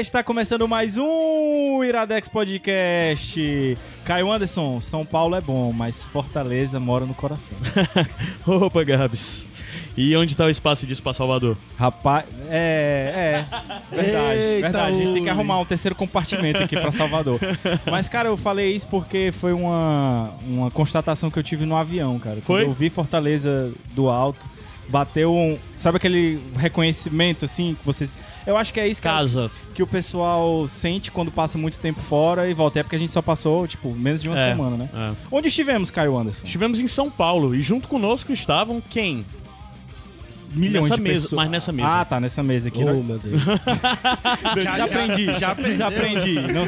Está começando mais um Iradex Podcast. Caio Anderson, São Paulo é bom, mas Fortaleza mora no coração. Opa, Gabs. E onde está o espaço disso para Salvador? Rapaz, é, é. Verdade, Eita verdade. A gente tem que arrumar um terceiro compartimento aqui para Salvador. Mas, cara, eu falei isso porque foi uma, uma constatação que eu tive no avião, cara. Foi? Quando eu vi Fortaleza do alto, bateu um. Sabe aquele reconhecimento, assim, que vocês eu acho que é isso que, Casa. que o pessoal sente quando passa muito tempo fora e volta. É porque a gente só passou, tipo, menos de uma é, semana, né? É. Onde estivemos, Caio Anderson? Estivemos em São Paulo e junto conosco estavam quem? milhões nessa de mesa, pessoas. Mas nessa mesa. Ah, tá, nessa mesa aqui. Oh, meu Deus. já, já aprendi, já aprendi. Não,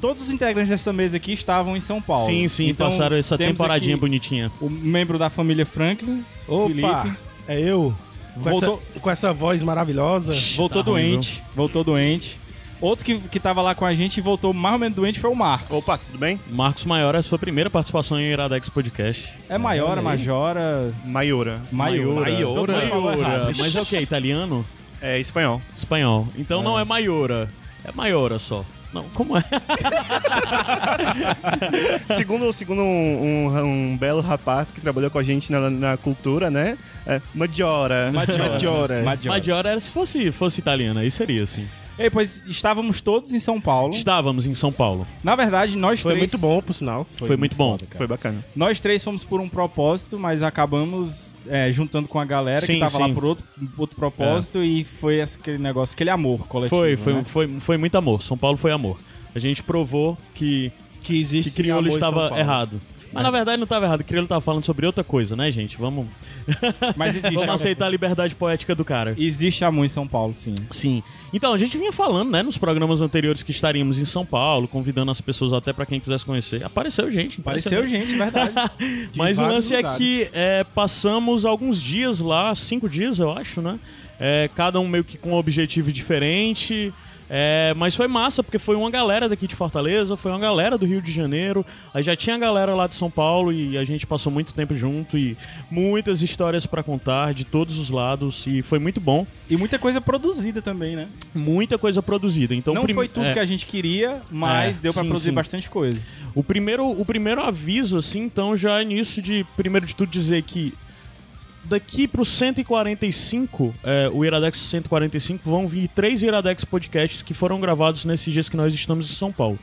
todos os integrantes dessa mesa aqui estavam em São Paulo. Sim, sim, então, passaram essa temporadinha bonitinha. O membro da família Franklin, Opa, Felipe. É eu. Com, voltou... essa, com essa voz maravilhosa. Voltou tá doente. Ruim, voltou doente. Outro que, que tava lá com a gente e voltou mais ou menos doente foi o Marcos. Opa, tudo bem? Marcos Maior é a sua primeira participação em Iradex Podcast. É Maiora, Majora... Maiora. Maiora. Maiora. Maiora. Mas é o que? Italiano? É espanhol. Espanhol. Então é. não é Maiora. É Maiora só. Não, como é? segundo segundo um, um, um, belo rapaz que trabalhou com a gente na, na cultura, né? É, Maggiora. Maggiora. Maggiora. era se fosse, fosse italiana, aí seria assim. Ei, pois estávamos todos em São Paulo. Estávamos em São Paulo. Na verdade, nós Foi três. Foi muito bom, por sinal. Foi, Foi muito, muito, bom. Foi bacana. Nós três fomos por um propósito, mas acabamos é, juntando com a galera sim, que tava sim. lá por outro, outro propósito é. e foi aquele negócio, aquele amor coletivo. Foi, foi, né? foi, foi muito amor. São Paulo foi amor. A gente provou que, que existe que crioulo estava errado. Mas na verdade não estava errado, o Criolo estava falando sobre outra coisa, né, gente? Vamos. Mas existe. Vamos aceitar a liberdade poética do cara. Existe amor em São Paulo, sim. Sim. Então, a gente vinha falando, né, nos programas anteriores que estaríamos em São Paulo, convidando as pessoas até para quem quisesse conhecer. Apareceu gente. Apareceu, apareceu gente, verdade. Mas o lance lugares. é que é, passamos alguns dias lá, cinco dias, eu acho, né? É, cada um meio que com um objetivo diferente. É, mas foi massa, porque foi uma galera daqui de Fortaleza, foi uma galera do Rio de Janeiro, aí já tinha galera lá de São Paulo e a gente passou muito tempo junto e muitas histórias para contar de todos os lados e foi muito bom. E muita coisa produzida também, né? Muita coisa produzida. Então, Não prim... foi tudo é. que a gente queria, mas é, deu para produzir sim. bastante coisa. O primeiro, o primeiro aviso, assim, então, já é nisso de, primeiro de tudo, dizer que daqui pro 145, é, o Iradex 145, vão vir três Iradex podcasts que foram gravados nesses dias que nós estamos em São Paulo.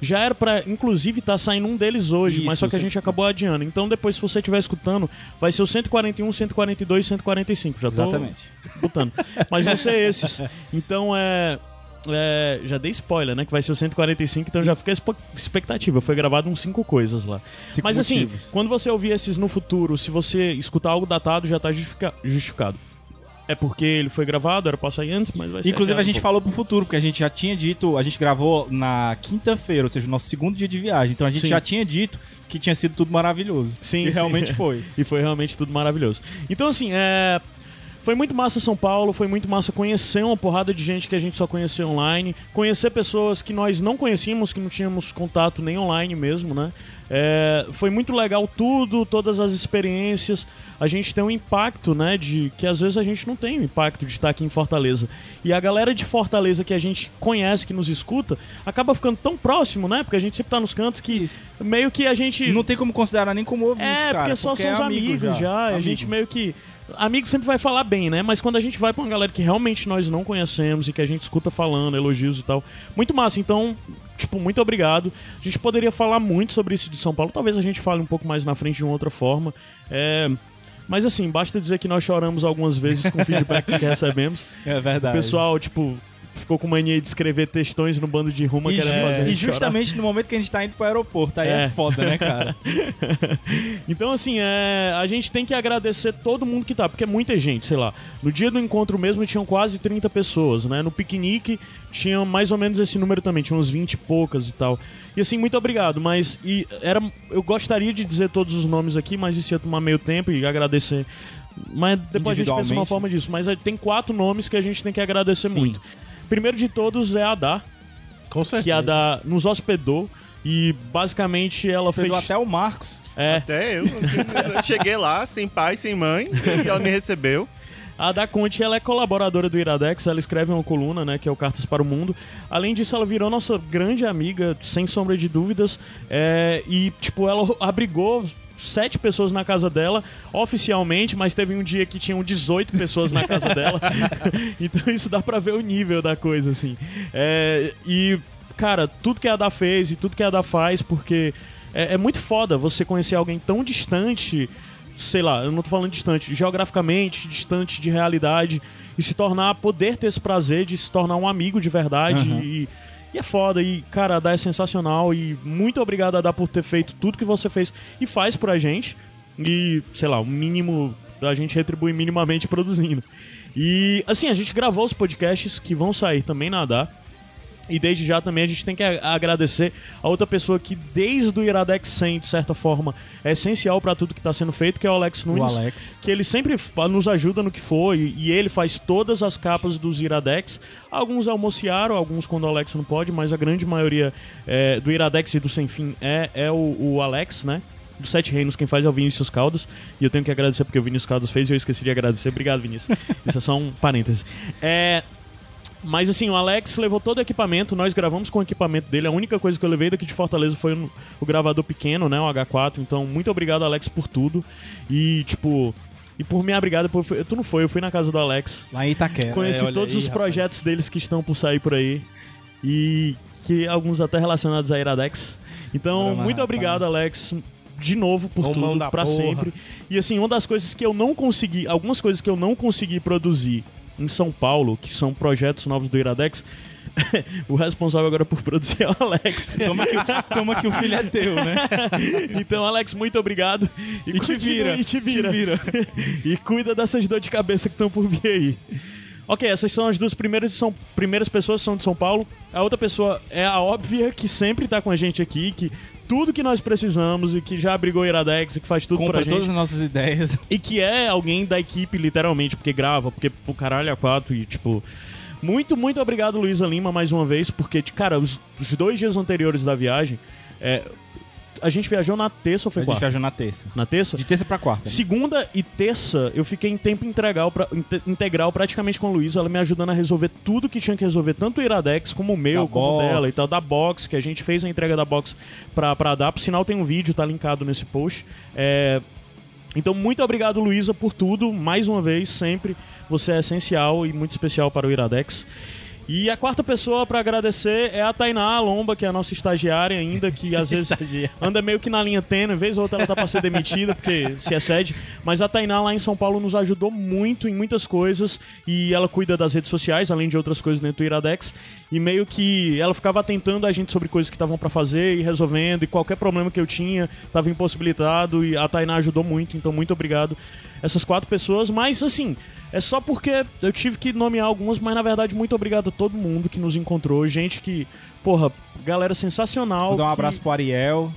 Já era para inclusive, estar tá saindo um deles hoje, Isso, mas só que a gente acabou adiando. Então, depois, se você estiver escutando, vai ser o 141, 142 145. Já Exatamente. botando. Mas vão ser esses. Então, é é, já dei spoiler, né? Que vai ser o 145, então já fica a expectativa. Foi gravado uns cinco coisas lá. Cinco Mas assim, motivos. assim, quando você ouvir esses no futuro, se você escutar algo datado, já tá justifica justificado. É porque ele foi gravado, era pra sair antes, mas vai ser. Inclusive, a gente um falou pro futuro, porque a gente já tinha dito, a gente gravou na quinta-feira, ou seja, o nosso segundo dia de viagem. Então a gente Sim. já tinha dito que tinha sido tudo maravilhoso. Sim, e sim. realmente foi. e foi realmente tudo maravilhoso. Então, assim, é foi muito massa São Paulo, foi muito massa conhecer uma porrada de gente que a gente só conheceu online, conhecer pessoas que nós não conhecíamos, que não tínhamos contato nem online mesmo, né? É, foi muito legal tudo, todas as experiências. A gente tem um impacto, né? De que às vezes a gente não tem o impacto de estar aqui em Fortaleza. E a galera de Fortaleza que a gente conhece, que nos escuta, acaba ficando tão próximo, né? Porque a gente sempre tá nos cantos que meio que a gente. Não tem como considerar nem como ouvinte, é, cara. Porque só porque são é amigos já. já. A gente meio que amigo sempre vai falar bem, né? Mas quando a gente vai pra uma galera que realmente nós não conhecemos e que a gente escuta falando, elogios e tal, muito massa. Então, tipo, muito obrigado. A gente poderia falar muito sobre isso de São Paulo, talvez a gente fale um pouco mais na frente de uma outra forma. É. Mas assim, basta dizer que nós choramos algumas vezes com feedbacks que recebemos. É verdade. O pessoal, tipo, ficou com mania de escrever textões no bando de ruma E, querendo ju- fazer e justamente no momento que a gente tá indo pro aeroporto, aí é, É. foda, né, cara? Então, assim, é, a gente tem que agradecer todo mundo que tá, porque é muita gente, sei lá. No dia do encontro mesmo tinham quase 30 pessoas, né? No piquenique tinha mais ou menos esse número também, tinha uns 20 e poucas e tal. E assim, muito obrigado, mas e era, eu gostaria de dizer todos os nomes aqui, mas isso ia tomar meio tempo e agradecer. Mas depois a gente pensa uma forma disso. Mas é, tem quatro nomes que a gente tem que agradecer Sim. muito. Primeiro de todos é a Dá, Com certeza. que a Dá nos hospedou. E basicamente ela Pegou fez. até o Marcos. É, Até eu, eu cheguei lá sem pai, sem mãe, e ela me recebeu. A Da Conte, ela é colaboradora do Iradex, ela escreve uma coluna, né, que é o Cartas para o Mundo. Além disso, ela virou nossa grande amiga, sem sombra de dúvidas. É, e, tipo, ela abrigou sete pessoas na casa dela, oficialmente, mas teve um dia que tinham 18 pessoas na casa dela. então isso dá pra ver o nível da coisa, assim. É, e, cara, tudo que a Da fez e tudo que a Da faz, porque é, é muito foda você conhecer alguém tão distante sei lá, eu não tô falando distante, geograficamente, distante de realidade, e se tornar, poder ter esse prazer de se tornar um amigo de verdade. Uhum. E, e é foda, e cara, a Dá é sensacional, e muito obrigado a Dá por ter feito tudo que você fez e faz pra gente. E, sei lá, o mínimo a gente retribui minimamente produzindo. E, assim, a gente gravou os podcasts que vão sair também na Dá. E desde já também a gente tem que agradecer a outra pessoa que desde o Iradex 100, de certa forma, é essencial pra tudo que tá sendo feito, que é o Alex O Nunes. Alex. Que ele sempre nos ajuda no que for e, e ele faz todas as capas dos Iradex. Alguns almocearam, alguns quando o Alex não pode, mas a grande maioria é, do Iradex e do Sem Fim é, é o, o Alex, né? Dos Sete Reinos, quem faz é o Vinícius Caldas. E eu tenho que agradecer porque o Vinícius Caldas fez e eu esqueci de agradecer. Obrigado, Vinícius. Isso é só um parêntese. É. Mas assim, o Alex levou todo o equipamento, nós gravamos com o equipamento dele. A única coisa que eu levei daqui de Fortaleza foi o, o gravador pequeno, né? O H4. Então, muito obrigado, Alex, por tudo. E, tipo. E por me obrigado, por, tu não foi, eu fui na casa do Alex. Lá em Itaquera. Conheci É, todos aí, os rapaz. projetos deles que estão por sair por aí. E que alguns até relacionados a Iradex. Então, muito rapaz. obrigado, Alex. De novo por tudo, pra porra. sempre. E assim, uma das coisas que eu não consegui, algumas coisas que eu não consegui produzir em São Paulo, que são projetos novos do Iradex, o responsável agora por produzir é o Alex. Toma que, toma que o filho é teu, né? Então, Alex, muito obrigado. E, te continua- vira, E te vira. te vira. e cuida dessas dores de cabeça que estão por vir aí. Ok, essas são as duas primeiras, são, primeiras pessoas que são de São Paulo. A outra pessoa é a óbvia, que sempre tá com a gente aqui, que tudo que nós precisamos e que já abrigou Iradex e que faz tudo pra Compra gente. todas as nossas ideias. E que é alguém da equipe, literalmente, porque grava, porque pro caralho a quatro e, tipo. Muito, muito obrigado, Luísa Lima, mais uma vez, porque, cara, os, os dois dias anteriores da viagem, é, a gente viajou na terça ou A foi gente quarta? viajou na terça. Na terça? De terça pra quarta. né? Segunda e terça, eu fiquei em tempo integral, pra, inte- integral praticamente com a Luísa, ela me ajudando a resolver tudo que tinha que resolver, tanto o Iradex como o meu, Da como o dela e tal, da box, que a gente fez a entrega da box pra, pra dar. Por sinal, tem um vídeo, tá linkado nesse post. É, Então, muito obrigado, Luísa, por tudo. Mais uma vez, sempre. Você é essencial e muito especial para o Iradex. E a quarta pessoa pra agradecer é a Tainá Lomba, que é a nossa estagiária ainda, que às vezes anda meio que na linha tênue, vez ou outra ela tá pra ser demitida, porque se excede. Mas a Tainá lá em São Paulo nos ajudou muito em muitas coisas e ela cuida das redes sociais, além de outras coisas dentro do Iradex. E meio que ela ficava atentando a gente sobre coisas que estavam pra fazer e resolvendo, e qualquer problema que eu tinha tava impossibilitado, e a Tainá ajudou muito, então muito obrigado. Essas quatro pessoas, mas assim, é só porque eu tive que nomear algumas, mas na verdade, muito obrigado a todo mundo que nos encontrou. Gente que, porra, galera sensacional. Vou dar um que- abraço pro Ariel.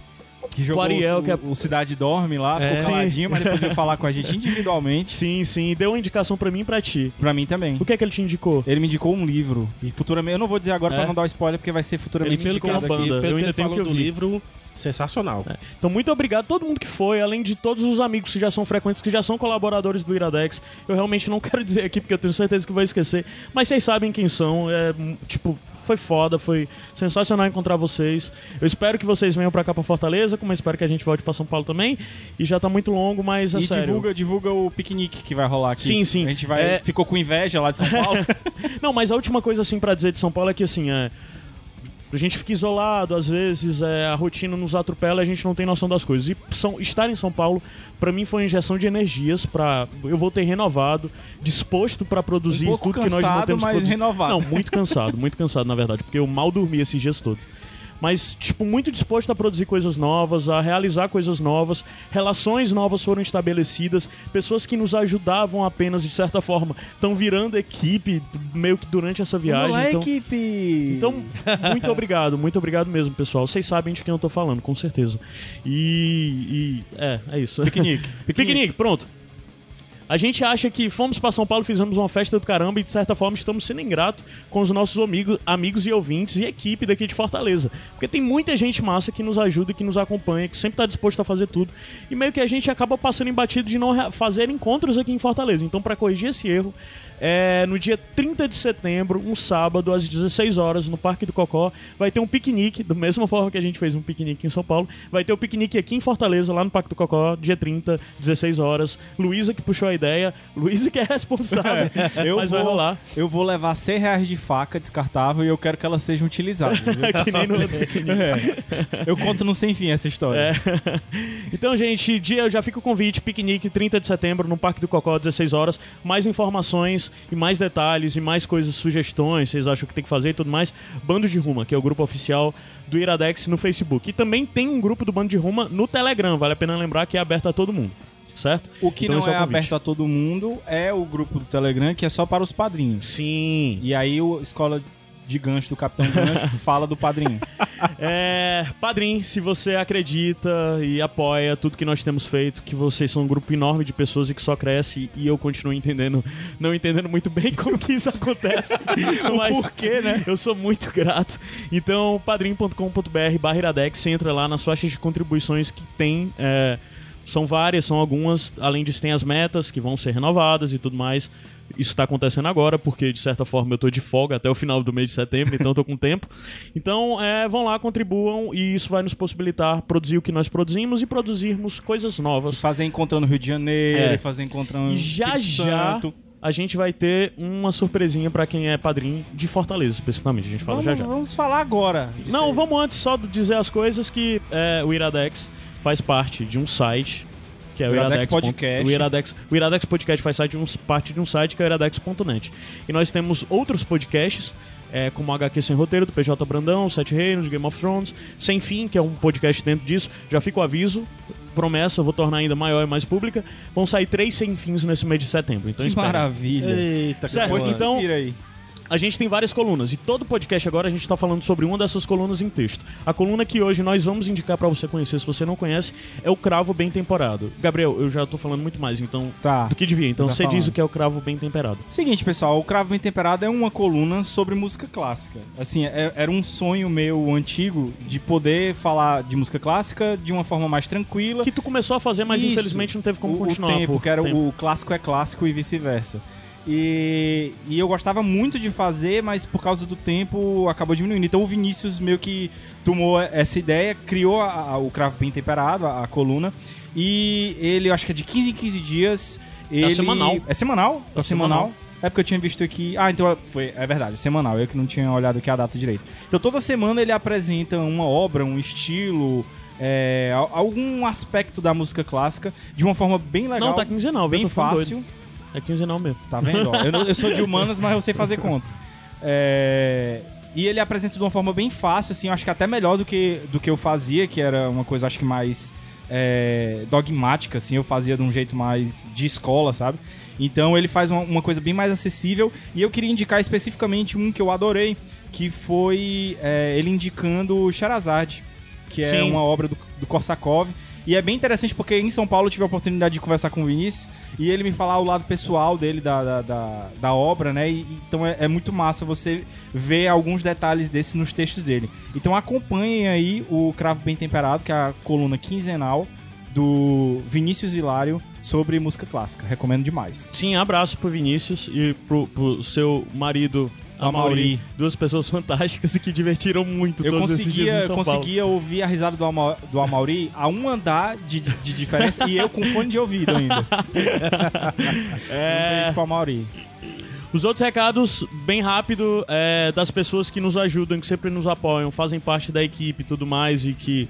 Que jogou Ariel, o, que é- o Cidade Dorme lá, É. ficou caladinho, mas depois veio falar com a gente individualmente. Sim, sim, deu uma indicação pra mim e pra ti. Pra mim também. O que é que ele te indicou? Ele me indicou um livro. E futuramente. Eu não vou dizer agora É. pra não dar o spoiler, porque vai ser futuramente Ele indicado uma aqui. banda. Pelo eu que ainda ele tenho falou que do ouvir. livro, sensacional. Então, muito obrigado a todo mundo que foi, além de todos os amigos que já são frequentes, que já são colaboradores do Iradex. Eu realmente não quero dizer aqui, porque eu tenho certeza que vou esquecer, mas vocês sabem quem são. É, tipo, foi foda, foi sensacional encontrar vocês. Eu espero que vocês venham pra cá pra Fortaleza, como eu espero que a gente volte pra São Paulo também. E já tá muito longo, mas é E sério. divulga, divulga o piquenique que vai rolar aqui. Sim, sim. A gente vai. É- Ficou com inveja lá de São Paulo. Não, mas a última coisa assim pra dizer de São Paulo é que assim, é A gente fica isolado, às vezes é, a rotina nos atropela e a gente não tem noção das coisas. E são, estar em São Paulo, para mim, foi uma injeção de energias para Eu voltei renovado, disposto para produzir Um tudo que nós não cansado, temos mas produzido. renovado. Não, muito cansado, muito cansado, na verdade, porque eu mal dormi esses dias todos. Mas, tipo, muito disposto a produzir coisas novas, a realizar coisas novas, relações novas foram estabelecidas, pessoas que nos ajudavam apenas, de certa forma, estão virando equipe meio que durante essa viagem. Vamos lá, então, equipe! então, muito obrigado, muito obrigado mesmo, pessoal. Vocês sabem de quem eu tô falando, com certeza. E. e- é, é isso. Piquenique. Piquenique, pronto. A gente acha que fomos pra São Paulo, fizemos uma festa do caramba e, de certa forma, estamos sendo ingratos com os nossos amigos, amigos e ouvintes e equipe daqui de Fortaleza. Porque tem muita gente massa que nos ajuda, que nos acompanha, que sempre tá disposto a fazer tudo. E meio que a gente acaba passando embatido de não fazer encontros aqui em Fortaleza. Então, pra corrigir esse erro, é, no dia 30 de setembro, um sábado, às 16 horas, no Parque do Cocó, vai ter um piquenique, da mesma forma que a gente fez um piquenique em São Paulo. Vai ter o piquenique aqui em Fortaleza, lá no Parque do Cocó, dia 30, 16 horas. Luísa que puxou a ideia, Luísa que é responsável, Eu mas vai vou, rolar. eu vou levar 100 reais de faca descartável e eu quero que elas sejam utilizadas. viu? que nem no. É. Eu conto no sem fim essa história. É. Então, gente, dia já fica o convite, piquenique 30 de setembro no Parque do Cocó, 16 horas. Mais informações e mais detalhes e mais coisas, sugestões, vocês acham que tem que fazer e tudo mais. Bando de Ruma, que é o grupo oficial do Iradex no Facebook. E também tem um grupo do Bando de Ruma no Telegram, vale a pena lembrar que é aberto a todo mundo. Certo? O que Então não é, convite. aberto a todo mundo é o grupo do Telegram, que é só para os padrinhos. Sim. E aí o Escola de Gancho do Capitão Gancho fala do padrinho. É, Padrim, se você acredita e apoia tudo que nós temos feito, que vocês são um grupo enorme de pessoas e que só cresce e eu continuo entendendo, não entendendo muito bem como que isso acontece. mas porquê, né? Eu sou muito grato. Então, padrim.com.br barra Iradex, você entra lá nas faixas de contribuições que tem. é, são várias, são algumas. Além disso, tem as metas que vão ser renovadas e tudo mais. Isso está acontecendo agora, porque de certa forma eu tô de folga até o final do mês de setembro, então tô com tempo. Então, é, vão lá, contribuam e isso vai nos possibilitar produzir o que nós produzimos e produzirmos coisas novas. Fazer encontrando Rio de Janeiro, É. e fazer encontrando E já Espírito já Santo. a gente vai ter uma surpresinha pra quem é padrinho de Fortaleza, especificamente. A gente fala Vamos, já já. vamos falar agora. Não, aí. vamos antes só dizer as coisas que é, o Iradex faz parte de um site que é o Iradex Iradex, Podcast. O Iradex, o Iradex Podcast faz site de um- parte de um site que é o iradex.net. E nós temos outros podcasts, é, como HQ Sem Roteiro, do PJ Brandão, Sete Reinos, Game of Thrones, Sem Fim, que é um podcast dentro disso. Já fica o aviso, promessa, vou tornar ainda maior e mais pública. Vão sair três Sem Fins nesse mês de setembro. Então Que espera. maravilha. Eita, Certo, que então- tira aí. A gente tem várias colunas e todo podcast agora a gente está falando sobre uma dessas colunas em texto. A coluna que hoje nós vamos indicar para você conhecer, se você não conhece, é o Cravo Bem Temperado. Gabriel, eu já tô falando muito mais, então Tá. do que devia. Então você diz o que é o Cravo Bem Temperado. Seguinte, pessoal, o Cravo Bem Temperado é uma coluna sobre música clássica. Assim, é- era um sonho meu antigo de poder falar de música clássica de uma forma mais tranquila. Que tu começou a fazer, mas Isso. infelizmente não teve como o, continuar. O tempo, que era tempo. o clássico é clássico e vice-versa. E, e eu gostava muito de fazer, mas por causa do tempo acabou diminuindo. Então o Vinícius meio que tomou essa ideia, criou a- a- o Cravo Bem Temperado, a, a coluna, e ele, eu acho que é de 15 em 15 dias. Ele... semanal. É semanal? Tá semanal. semanal. É porque eu tinha visto aqui. Ah, então foi. É verdade, semanal. Eu que não tinha olhado aqui a data direito. Então toda semana ele apresenta uma obra, um estilo, é, al- algum aspecto da música clássica de uma forma bem legal. Não, tá quinzenal, bem fácil. doido. É quinzenal mesmo. Tá vendo? ó? Eu, não- eu sou de humanas, mas eu sei fazer conta. É, e ele apresenta de uma forma bem fácil, assim, eu acho que até melhor do que, do que eu fazia, que era uma coisa, acho que mais é, dogmática, assim, eu fazia de um jeito mais de escola, sabe? Então ele faz uma, uma coisa bem mais acessível. E eu queria indicar especificamente um que eu adorei, que foi é, ele indicando Sherazade, que é Sim. uma obra do, do Korsakov. E é bem interessante porque em São Paulo eu tive a oportunidade de conversar com o Vinícius e ele me falar o lado pessoal dele da, da, da, da obra, né? E, então é, é muito massa você ver alguns detalhes desses nos textos dele. Então acompanhem aí o Cravo Bem Temperado, que é a coluna quinzenal do Vinícius Hilário sobre música clássica. Recomendo demais. Sim, abraço pro Vinícius e pro, pro seu marido. Amauri, Amauri. duas pessoas fantásticas e que divertiram muito Eu todos esses dias em conseguia, São Paulo. conseguia ouvir a risada do, Ama, do Amauri a um andar de, de diferença e eu com fone de ouvido ainda. Um É, beijo pro Amauri. Os outros recados, bem rápido, é das pessoas que nos ajudam, que sempre nos apoiam, fazem parte da equipe e tudo mais, e que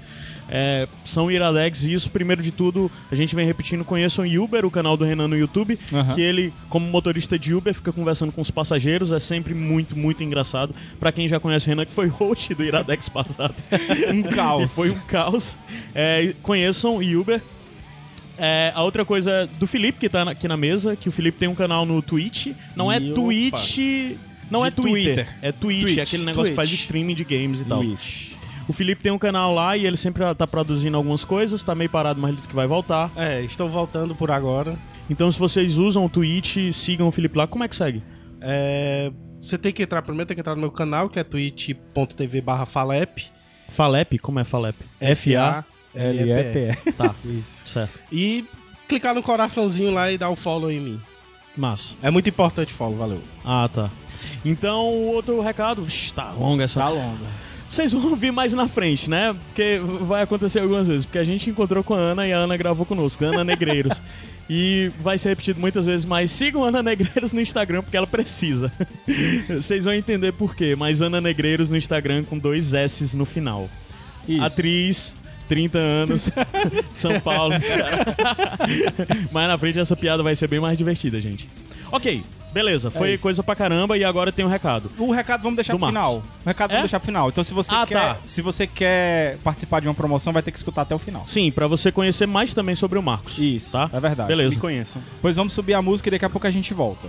é, são iradex. E isso, primeiro de tudo, a gente vem repetindo: conheçam o Uber, o canal do Renan no YouTube, Aham. que ele, como motorista de Uber, fica conversando com os passageiros. É sempre muito, muito engraçado. Pra quem já conhece o Renan, que foi host do Iradex passado. Um caos. Foi um caos. É, conheçam o Uber. É, a outra coisa é do Felipe, que tá aqui na mesa, que o Felipe tem um canal no Twitch. Não é E Twitch. Não De é Twitter, Twitter. é Twitch, Twitch, é aquele negócio que faz Twitch. streaming de games e tal. Isso. O Felipe tem um canal lá e ele sempre tá produzindo algumas coisas, tá meio parado, mas ele disse que vai voltar. É, estou voltando por agora. Então se vocês usam o Twitch, sigam o Felipe lá. Como é que segue? É, você tem que entrar primeiro, tem que entrar no meu canal, que é twitch.tv barra Falep. Falep? Como é Falep? F-A-L-E-P. Tá, Isso. certo. E clicar no coraçãozinho lá e dar o follow em mim. Massa. É muito importante follow, valeu. Ah, tá. Então, o outro recado. Vixe, tá longa essa. Tá longo. Vocês vão ouvir mais na frente, né? Porque vai acontecer algumas vezes. Porque a gente encontrou com a Ana e a Ana gravou conosco, Ana Negreiros. e vai ser repetido muitas vezes, mas sigam a Ana Negreiros no Instagram, porque ela precisa. Vocês vão entender por quê. Mas Ana Negreiros no Instagram com dois S no final. Isso. Atriz, 30 anos, São Paulo. Mas na frente essa piada vai ser bem mais divertida, gente. Ok, beleza. Foi isso. coisa pra caramba e agora tem um recado. O recado vamos deixar Do pro final. O recado É? vamos deixar pro final. Então se você Ah, quer, tá. se você quer participar de uma promoção, vai ter que escutar até o final. Sim, pra você conhecer mais também sobre o Marcos. Isso, Tá? é verdade. Beleza. Me conheçam. Pois vamos subir a música e daqui a pouco a gente volta.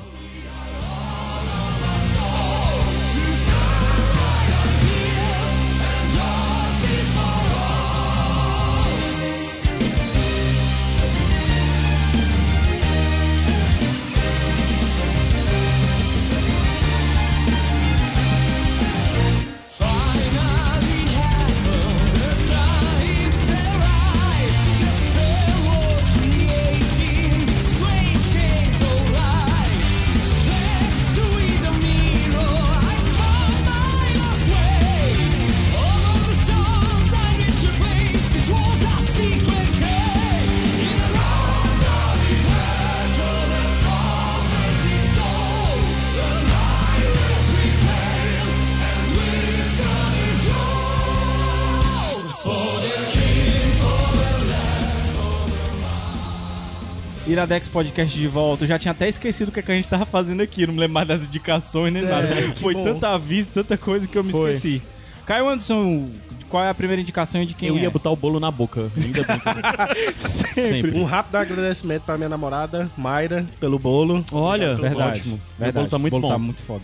Iradex Podcast de volta. Eu já tinha até esquecido o que, é que a gente tava fazendo aqui. Não me lembro mais das indicações nem nada. que Foi bom. tanta aviso, tanta coisa que eu me Foi. esqueci. Caio Anderson, qual é a primeira indicação de quem Eu é? ia botar o bolo na boca. Ainda bem que- Sempre. Um rápido agradecimento pra minha namorada, Mayra, pelo bolo. Olha, Verdade. ótimo. Verdade. O bolo tá muito o bolo bom. tá muito foda.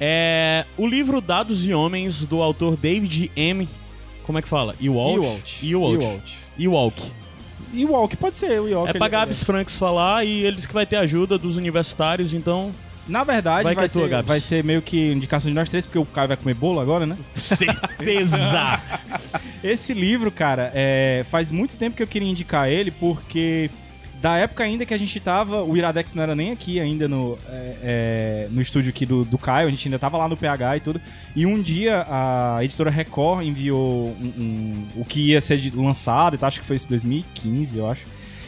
É, o livro Dados e Homens, do autor David M. Como é que fala? Ewald? Ewald. Ewald. Ewald. Ewalk. E o Walk, pode ser, o Walk. É pra Gabs Franks falar e ele disse que vai ter ajuda dos universitários, então. Na verdade, Vai vai, é tua, ser, Gabs. vai ser meio que indicação de nós três, porque o Caio vai comer bolo agora, né? Certeza! Esse livro, cara, é, faz muito tempo que eu queria indicar ele, porque da época ainda que a gente tava, o Iradex não era nem aqui ainda no, é, é, no estúdio aqui do, do Caio, a gente ainda tava lá no PH e tudo. E um dia a editora Record enviou um- um- o que ia ser lançado, e tal, acho que foi isso 2015, eu acho.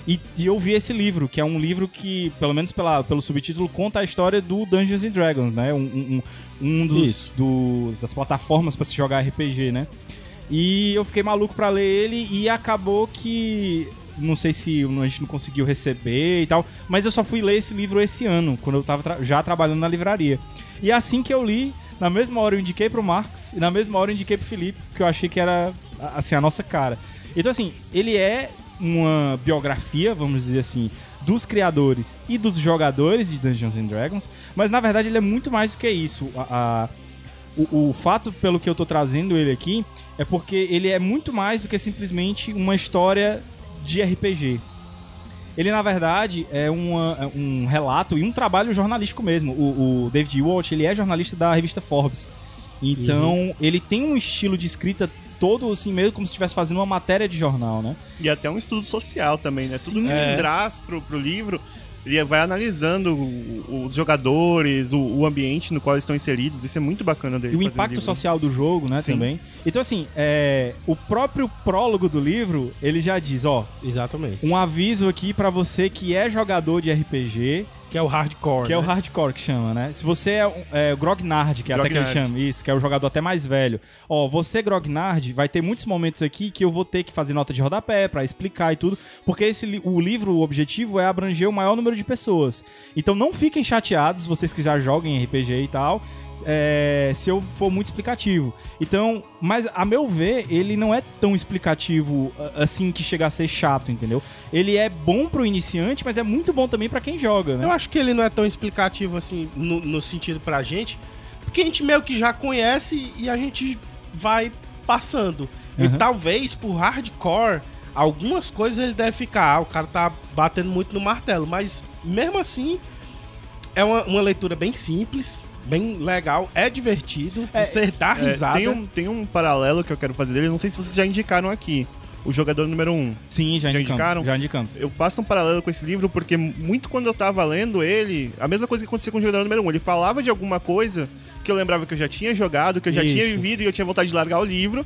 E, e eu vi esse livro, que é um livro que, pelo menos pela, pelo subtítulo, conta a história do Dungeons and Dragons, né? Um, um, um dos, dos- das plataformas pra se jogar RPG, né? E eu fiquei maluco pra ler ele e acabou que. Não sei se a gente não conseguiu receber e tal, mas eu só fui ler esse livro esse ano, quando eu tava tra- já trabalhando na livraria. E assim que eu li, na mesma hora eu indiquei pro Marcos e na mesma hora eu indiquei pro Felipe, porque eu achei que era assim a nossa cara. Então assim, ele é uma biografia, vamos dizer assim, dos criadores e dos jogadores de Dungeons and Dragons, mas na verdade ele é muito mais do que isso. A- a- o, o fato pelo que eu tô trazendo ele aqui é porque ele é muito mais do que simplesmente uma história de RPG. Ele, na verdade, é uma- é um relato e um trabalho jornalístico mesmo. O, o David Walsh, ele é jornalista da revista Forbes. Então, ele tem um estilo de escrita todo assim, mesmo como se estivesse fazendo uma matéria de jornal, né? E até um estudo social também, né? Tudo Sim. que É. ele traz pro, pro livro, ele vai analisando os jogadores, o, o ambiente no qual eles estão inseridos. Isso é muito bacana dele. E o impacto livro. social do jogo, né, Sim. também. Então, assim, é, o próprio prólogo do livro, ele já diz, ó, Exatamente. um aviso aqui pra você que é jogador de RPG Que é o hardcore. Que é o né? hardcore que chama, né? Se você é, um- é o Grognard, que é até que ele Grognard. chama, isso, que é o jogador até mais velho. Ó, você, Grognard, vai ter muitos momentos aqui que eu vou ter que fazer nota de rodapé pra explicar e tudo, porque esse, o livro, o objetivo é abranger o maior número de pessoas. Então não fiquem chateados, vocês que já jogam em RPG e tal, é, se eu for muito explicativo. Então, mas a meu ver, ele não é tão explicativo assim que chega a ser chato, entendeu? Ele é bom pro iniciante, mas é muito bom também pra quem joga, né? Eu acho que ele não é tão explicativo assim no, no sentido pra gente, porque a gente meio que já conhece e a gente vai passando. E Uhum. talvez por hardcore, algumas coisas ele deve ficar, ah, o cara tá batendo muito no martelo, mas mesmo assim é uma, uma leitura bem simples, bem legal, é divertido, É, você dá É, risada. tem, um, tem um paralelo que eu quero fazer dele, não sei se vocês já indicaram aqui. O jogador número 1. Um. Sim, já, Já indicamos. indicaram? Já indicamos. Eu faço um paralelo com esse livro porque muito quando eu tava lendo ele, a mesma coisa que acontecia com o jogador número 1. Um, ele falava de alguma coisa que eu lembrava que eu já tinha jogado, que eu já Isso. tinha vivido e eu tinha vontade de largar o livro,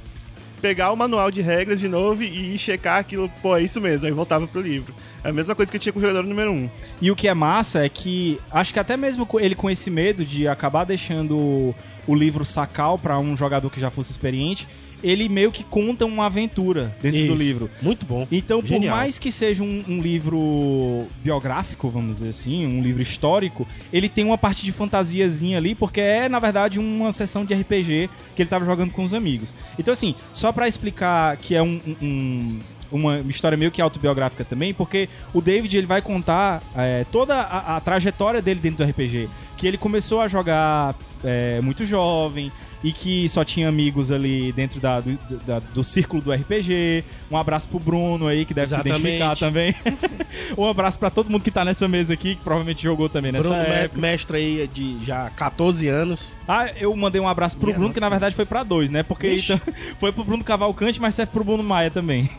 pegar o manual de regras de novo e checar aquilo, pô, é isso mesmo, aí voltava pro livro. É a mesma coisa que eu tinha com o jogador número 1. Um. E o que é massa é que acho que até mesmo ele com esse medo de acabar deixando o- livro sacal pra um jogador que já fosse experiente, ele meio que conta uma aventura dentro do Isso. livro. Muito bom. Então, por Genial. mais que seja um, um livro biográfico, vamos dizer assim, um livro histórico, ele tem uma parte de fantasiazinha ali, porque é, na verdade, uma sessão de RPG que ele tava jogando com os amigos. Então, assim, só pra explicar que é um- um- uma história meio que autobiográfica também, porque o David ele vai contar é, toda a, a trajetória dele dentro do RPG. Que ele começou a jogar é, muito jovem, e que só tinha amigos ali dentro da, do, da- do círculo do RPG. Um abraço pro Bruno aí, que deve Exatamente. se identificar também. um abraço pra todo mundo que tá nessa mesa aqui, que provavelmente jogou também nessa Bruno, época. mestre aí de já 14 anos. Ah, eu mandei um abraço pro Minha Bruno, que na nossa. verdade foi pra dois, né? Porque então, foi pro Bruno Cavalcante, mas serve pro Bruno Maia também.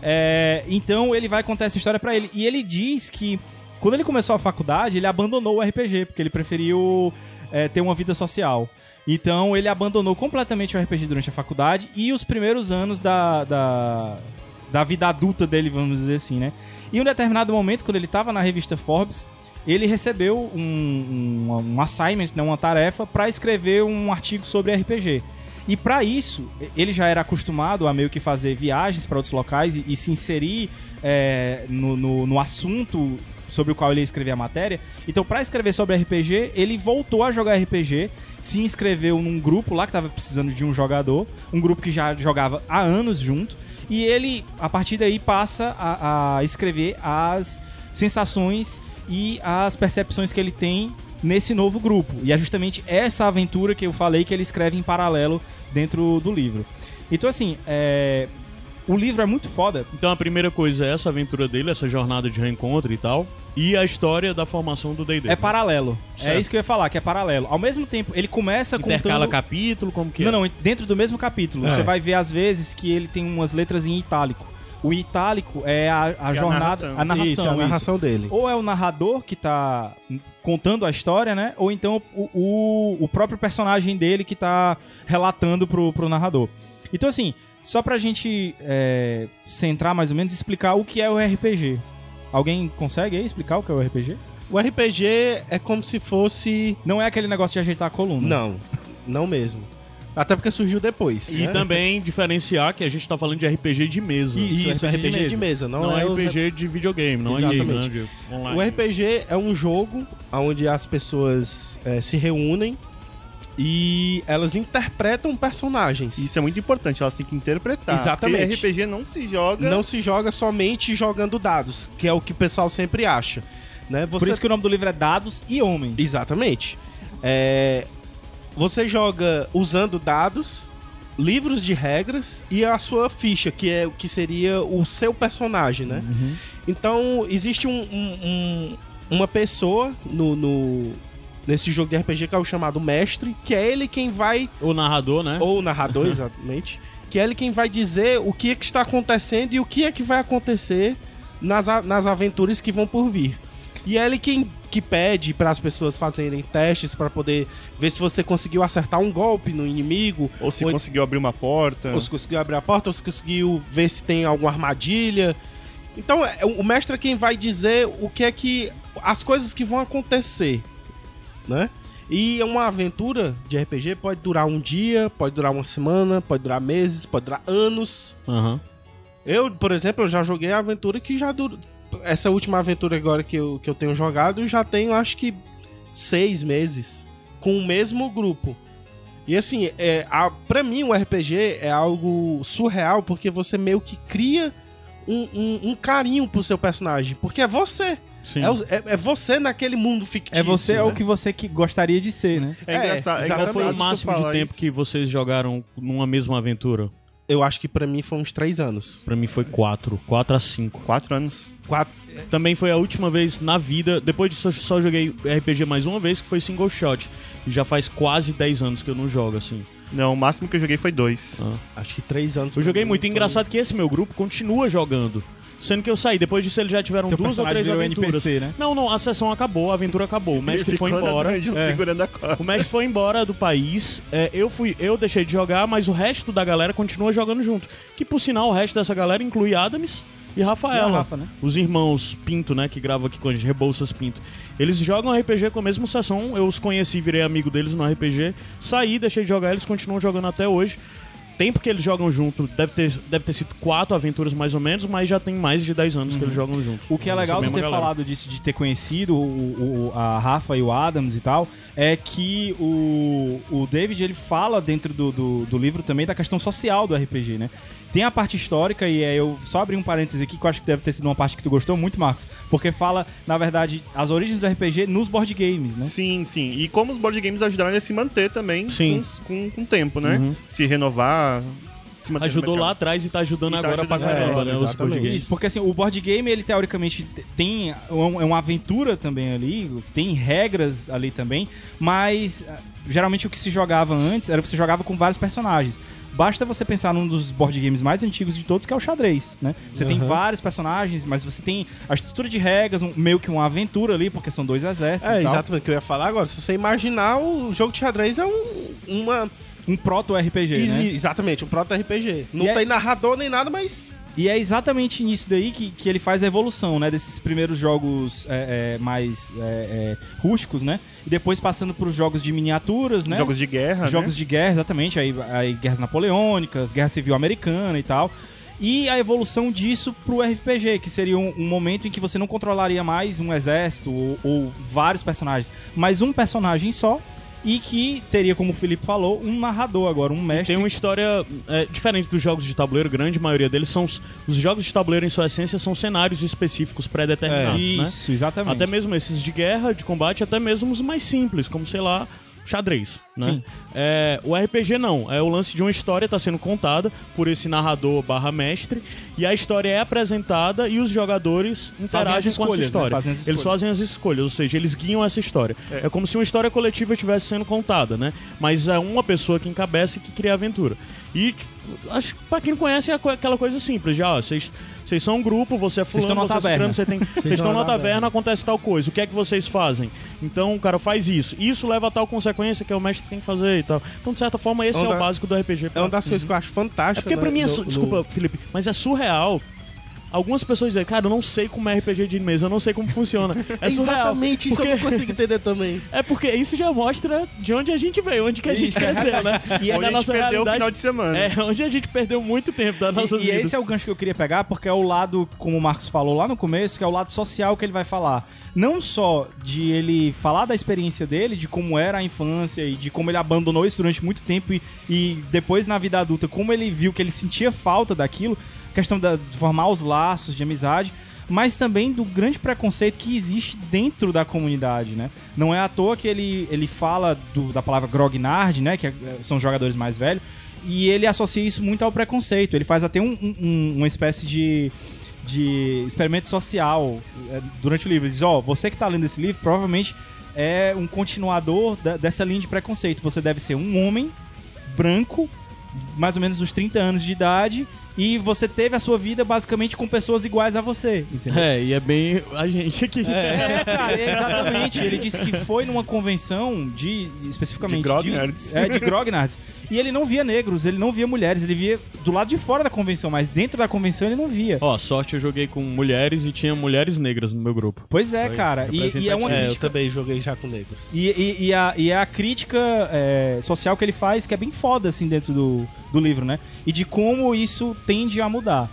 É, então ele vai contar essa história pra ele. E ele diz que quando ele começou a faculdade, ele abandonou o RPG, porque ele preferiu é, ter uma vida social. Então ele abandonou completamente o RPG durante a faculdade e os primeiros anos da, da, da vida adulta dele, vamos dizer assim, né? E em um determinado momento, quando ele tava na revista Forbes, ele recebeu um, um, um assignment, né, uma tarefa, para escrever um artigo sobre RPG. E para isso, ele já era acostumado a meio que fazer viagens para outros locais e, e se inserir é, no, no, no assunto sobre o qual ele ia escrever a matéria. Então, para escrever sobre RPG, ele voltou a jogar RPG, se inscreveu num grupo lá que tava precisando de um jogador, um grupo que já jogava há anos junto, e ele, a partir daí, passa a, a escrever as sensações e as percepções que ele tem nesse novo grupo. E é justamente essa aventura que eu falei que ele escreve em paralelo dentro do livro. Então, assim, é... o livro é muito foda. Então a primeira coisa é essa aventura dele, essa jornada de reencontro e tal. E a história da formação do D&D. É paralelo. É Certo. isso que eu ia falar, que é paralelo. Ao mesmo tempo, ele começa Intercala contando... capítulo, como que Não, é? não, dentro do mesmo capítulo. É. Você vai ver, às vezes, que ele tem umas letras em itálico. O itálico é a, a a jornada, narração. a narração. isso, é a isso. narração dele. Ou é o narrador que tá contando a história, né? Ou então o, o, o próprio personagem dele que tá relatando pro, pro narrador. Então, assim, só pra gente é, centrar mais ou menos, explicar o que é o RPG. Alguém consegue aí explicar o que é o RPG? O RPG é como se fosse. Não é aquele negócio de ajeitar a coluna. Não, não mesmo. Até porque surgiu depois. E né? também diferenciar que a gente tá falando de RPG de mesa. Isso, Isso, RPG RPG, de de mesa, não, Não, é é o- RPG de videogame, não é game, Exatamente. né? De online. O RPG é um jogo onde as pessoas é, se reúnem e elas interpretam personagens. Isso é muito importante, elas têm que interpretar. Exatamente. Porque RPG não se joga. Não se joga somente jogando dados, que é o que o pessoal sempre acha. Né? Você... Por isso que o nome do livro é Dados e Homens. Exatamente. É, Você joga usando dados, livros de regras e a sua ficha, que é o que seria o seu personagem, né? Uhum. Então, existe um- um- um- uma pessoa no, no- nesse jogo de RPG que é o chamado mestre, que é ele quem vai, O narrador, né? ou o narrador, exatamente, que é ele quem vai dizer o que é que está acontecendo e o que é que vai acontecer nas, nas aventuras que vão por vir. E é ele quem que pede para as pessoas fazerem testes para poder ver se você conseguiu acertar um golpe no inimigo, Ou se Ou- conseguiu abrir uma porta. ou se conseguiu abrir a porta, ou se conseguiu ver se tem alguma armadilha. Então, é- o mestre é quem vai dizer o que é que as coisas que vão acontecer, né? E uma aventura de RPG pode durar um dia, pode durar uma semana, pode durar meses, pode durar anos. Aham. Eu, por exemplo, eu já joguei a aventura que já durou. Essa última aventura agora que eu, que eu tenho jogado, já tenho acho que seis meses com o mesmo grupo. E assim, é, a, pra mim o RPG é algo surreal porque você meio que cria um, um, um carinho pro seu personagem. Porque é você. Sim. É, é- é você naquele mundo fictício. É você é né? o que você que gostaria de ser, né? É, É, engraçado. É exatamente. Qual foi o máximo de falar tempo isso. que vocês jogaram numa mesma aventura? Eu acho que pra mim foi uns três anos. Pra mim foi quatro. Quatro a cinco. Quatro anos. Quatro. Também foi a última vez na vida. Depois disso, eu só joguei RPG mais uma vez, que foi single shot. E já faz quase 10 anos que eu não jogo, assim. Não, o máximo que eu joguei foi dois. Ah. Acho que três anos. Eu joguei muito. foi- Engraçado que esse meu grupo continua jogando. Sendo que eu saí. Depois disso, eles já tiveram duas ou três aventuras. NPC, né? Não, não. A sessão acabou, a aventura acabou. O mestre foi embora. É. segurando a corda. O mestre foi embora do país. é, eu fui, eu deixei de jogar, mas o resto da galera continua jogando junto. Que por sinal, o resto dessa galera inclui Adams e Rafaela. E Rafa, né? Os irmãos Pinto, né, que gravam aqui com a gente, Rebouças Pinto. Eles jogam RPG com a mesma sessão. Eu os conheci, virei amigo deles no RPG. Saí, deixei de jogar, eles continuam jogando até hoje. Tempo que eles jogam junto, deve ter, deve ter sido quatro aventuras mais ou menos, mas já tem mais de 10 anos que eles jogam junto. O que é legal de ter galera. falado disso, de ter conhecido o, o- a Rafa e o Adams e tal, é que o, o David ele fala dentro do, do, do livro também da questão social do RPG, né? Tem a parte histórica, e é, eu só abri um parênteses aqui que eu acho que deve ter sido uma parte que tu gostou muito, Marcos, porque fala, na verdade, as origens do RPG nos board games, né? Sim, sim. E como os board games ajudaram a se manter também Sim. Com, o tempo, né? Uhum. Se renovar, se manter no Ajudou lá atrás e tá ajudando E tá agora pra ajudando caramba, agora, né? Os board games. Isso, porque assim, o board game, ele teoricamente te- tem um- é uma aventura também ali, tem regras ali também, mas ah, geralmente o que se jogava antes era você jogava com vários personagens. Basta você pensar num dos board games mais antigos de todos, que é o xadrez, né? Você tem Aham. vários personagens, mas você tem a estrutura de regras, um- meio que uma aventura ali, porque são dois exércitos É, exatamente o que eu ia falar agora. Se você imaginar, o jogo de xadrez é um, uma. Um proto-RPG, né? Exatamente, um proto-RPG. Não E é- tem narrador nem nada, mas. E é exatamente nisso daí que, que ele faz a evolução, né? Desses primeiros jogos é, é, mais é, é, rústicos, né? E depois passando pros jogos de miniaturas, né? Jogos de guerra, Jogos né? de guerra, exatamente. Aí, aí guerras napoleônicas, guerra civil americana e tal. E a evolução disso pro RPG, que seria um, um momento em que você não controlaria mais um exército ou, ou vários personagens, mas um personagem só. E que teria, como o Felipe falou, um narrador agora, um mestre. Tem uma história é, diferente dos jogos de tabuleiro, grande maioria deles são. Os, os jogos de tabuleiro, em sua essência, são cenários específicos pré-determinados. né? Isso, exatamente. Até mesmo esses de guerra, de combate, até mesmo os mais simples, como, sei lá, xadrez. Né? Sim. É, o RPG não, é o lance de uma história tá sendo contada por esse narrador barra mestre, e a história é apresentada e os jogadores interagem as com essa escolhas, né? história. Fazem as Eles escolhas. fazem as escolhas, ou seja, eles guiam essa história. É. como se uma história coletiva estivesse sendo contada, né? Mas é uma pessoa que encabeça e que cria a aventura. E tipo, acho que pra quem não conhece é aquela coisa simples, já, ó, vocês vocês são um grupo, você é Vocês fulano, você é taverna. ciclano, você tem, vocês estão numa taverna, acontece tal coisa. O que é que vocês fazem? Então o cara faz isso. Isso leva a tal consequência que é o mestre que tem que fazer e tal. Então, de certa forma, esse é, É o básico do RPG. É uma das coisas que eu acho É fantástica. porque pra mim é. no- Desculpa, Felipe, mas é surreal. Algumas pessoas dizem, cara, eu não sei como é RPG de mesa, eu não sei como funciona. É surreal. Exatamente, isso porque... eu não consigo entender também. É porque isso já mostra de onde a gente veio, onde que a gente cresceu, né? E é Onde na a gente nossa perdeu o realidade. final de semana. É, onde a gente perdeu muito tempo das nossas E, e vidas. esse é o gancho que eu queria pegar, porque é o lado, como o Marcos falou lá no começo, que é o lado social que ele vai falar. Não só de ele falar da experiência dele, de como era a infância e de como ele abandonou isso durante muito tempo e, e depois na vida adulta, como ele viu que ele sentia falta daquilo, questão da- de formar os laços de amizade, mas também do grande preconceito que existe dentro da comunidade, né? Não é à toa que ele, ele fala do- da palavra grognard, né? Que é- são jogadores mais velhos, e ele associa isso muito ao preconceito. Ele faz até um- um- uma espécie de, de experimento social é, durante o livro. Ele diz: Ó, você que tá lendo esse livro provavelmente é um continuador da- dessa linha de preconceito. Você deve ser um homem branco, mais ou menos uns 30 anos de idade, e você teve a sua vida basicamente com pessoas iguais a você, entendeu? É, e é bem a gente aqui. É, cara, é exatamente. Ele disse que foi numa convenção de. especificamente. De grognards. é, de grognards. E ele não via negros, ele não via mulheres, ele via do lado de fora da convenção, mas dentro da convenção ele não via. Ó, sorte eu joguei com mulheres e tinha mulheres negras no meu grupo. Pois é, Foi cara. E, e é uma É, eu também joguei já com negros. E, e, e a, e é a crítica é, social que ele faz, que é bem foda, assim, dentro do, do livro, né? E de como isso tende a mudar.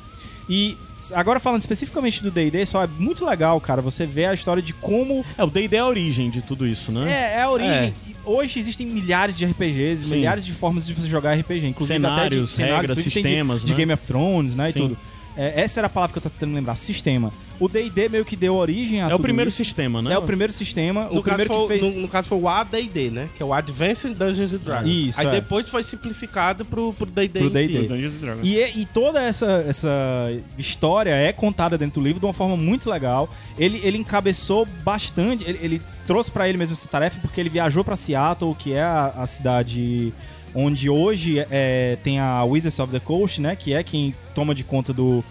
E agora falando especificamente do D&D, só é muito legal, cara, você ver a história de como... É, o D&D é a origem de tudo isso, né? É, é a origem. E Hoje existem milhares de RPGs, Sim. milhares de formas de você jogar RPG. Inclusive Cenários, até de, regras, tem de- sistemas, de, né? Game of Thrones, né, e Sim. tudo. É, essa era a palavra que eu tô tentando lembrar, sistema. O D&D meio que deu origem a É o primeiro isso. sistema, né? É o primeiro sistema, No, o primeiro caso que foi, fez... no, no caso foi o AD&D, né? Que é o Advanced Dungeons and Dragons. Isso, Aí é. depois foi simplificado pro pro D&D Pro em D&D. si. Dungeons and Dragons. E, e toda essa, essa história é contada dentro do livro de uma forma muito legal. Ele, ele encabeçou bastante, ele, ele trouxe pra ele mesmo essa tarefa porque ele viajou pra Seattle, que é a, a cidade onde hoje é, tem a Wizards of the Coast, né? Que é quem toma de conta do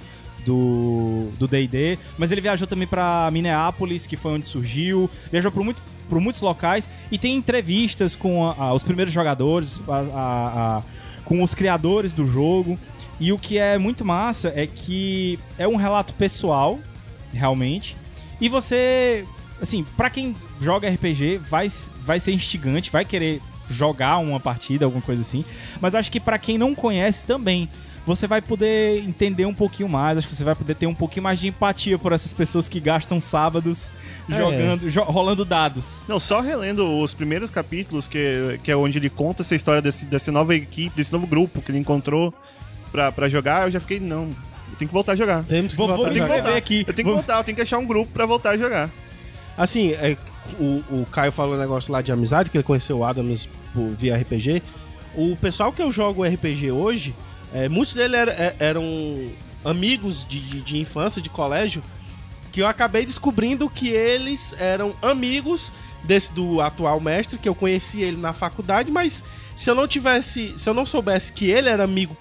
do do D&D, mas ele viajou também pra Minneapolis, que foi onde surgiu, viajou por, muito, por muitos locais e tem entrevistas com a- a- os primeiros jogadores, a- com os criadores do jogo. E o que é muito massa é que é um relato pessoal, realmente. E você, assim, pra quem joga RPG, vai, vai ser instigante, vai querer jogar uma partida, alguma coisa assim. Mas eu acho que pra quem não conhece também, você vai poder entender um pouquinho mais, acho que você vai poder ter um pouquinho mais de empatia por essas pessoas que gastam sábados É. jogando, jo- rolando dados. Não, só relendo os primeiros capítulos, que, que é onde ele conta essa história desse, dessa nova equipe, desse novo grupo que ele encontrou pra, pra jogar, eu já fiquei, não, eu tenho que voltar a jogar. Temos que Vou- vou voltar a tenho que jogar. aqui. Eu tenho que Vou- voltar, eu tenho que achar um grupo pra voltar a jogar. Assim, é, o, o Caio falou um negócio lá de amizade, que ele conheceu o Adams via RPG. O pessoal que eu jogo RPG hoje, é, muitos deles era- é- eram amigos de, de, de infância, de colégio, que eu acabei descobrindo que eles eram amigos desse do atual mestre, que eu conheci ele na faculdade, mas se eu não tivesse, se eu não soubesse que ele era amigo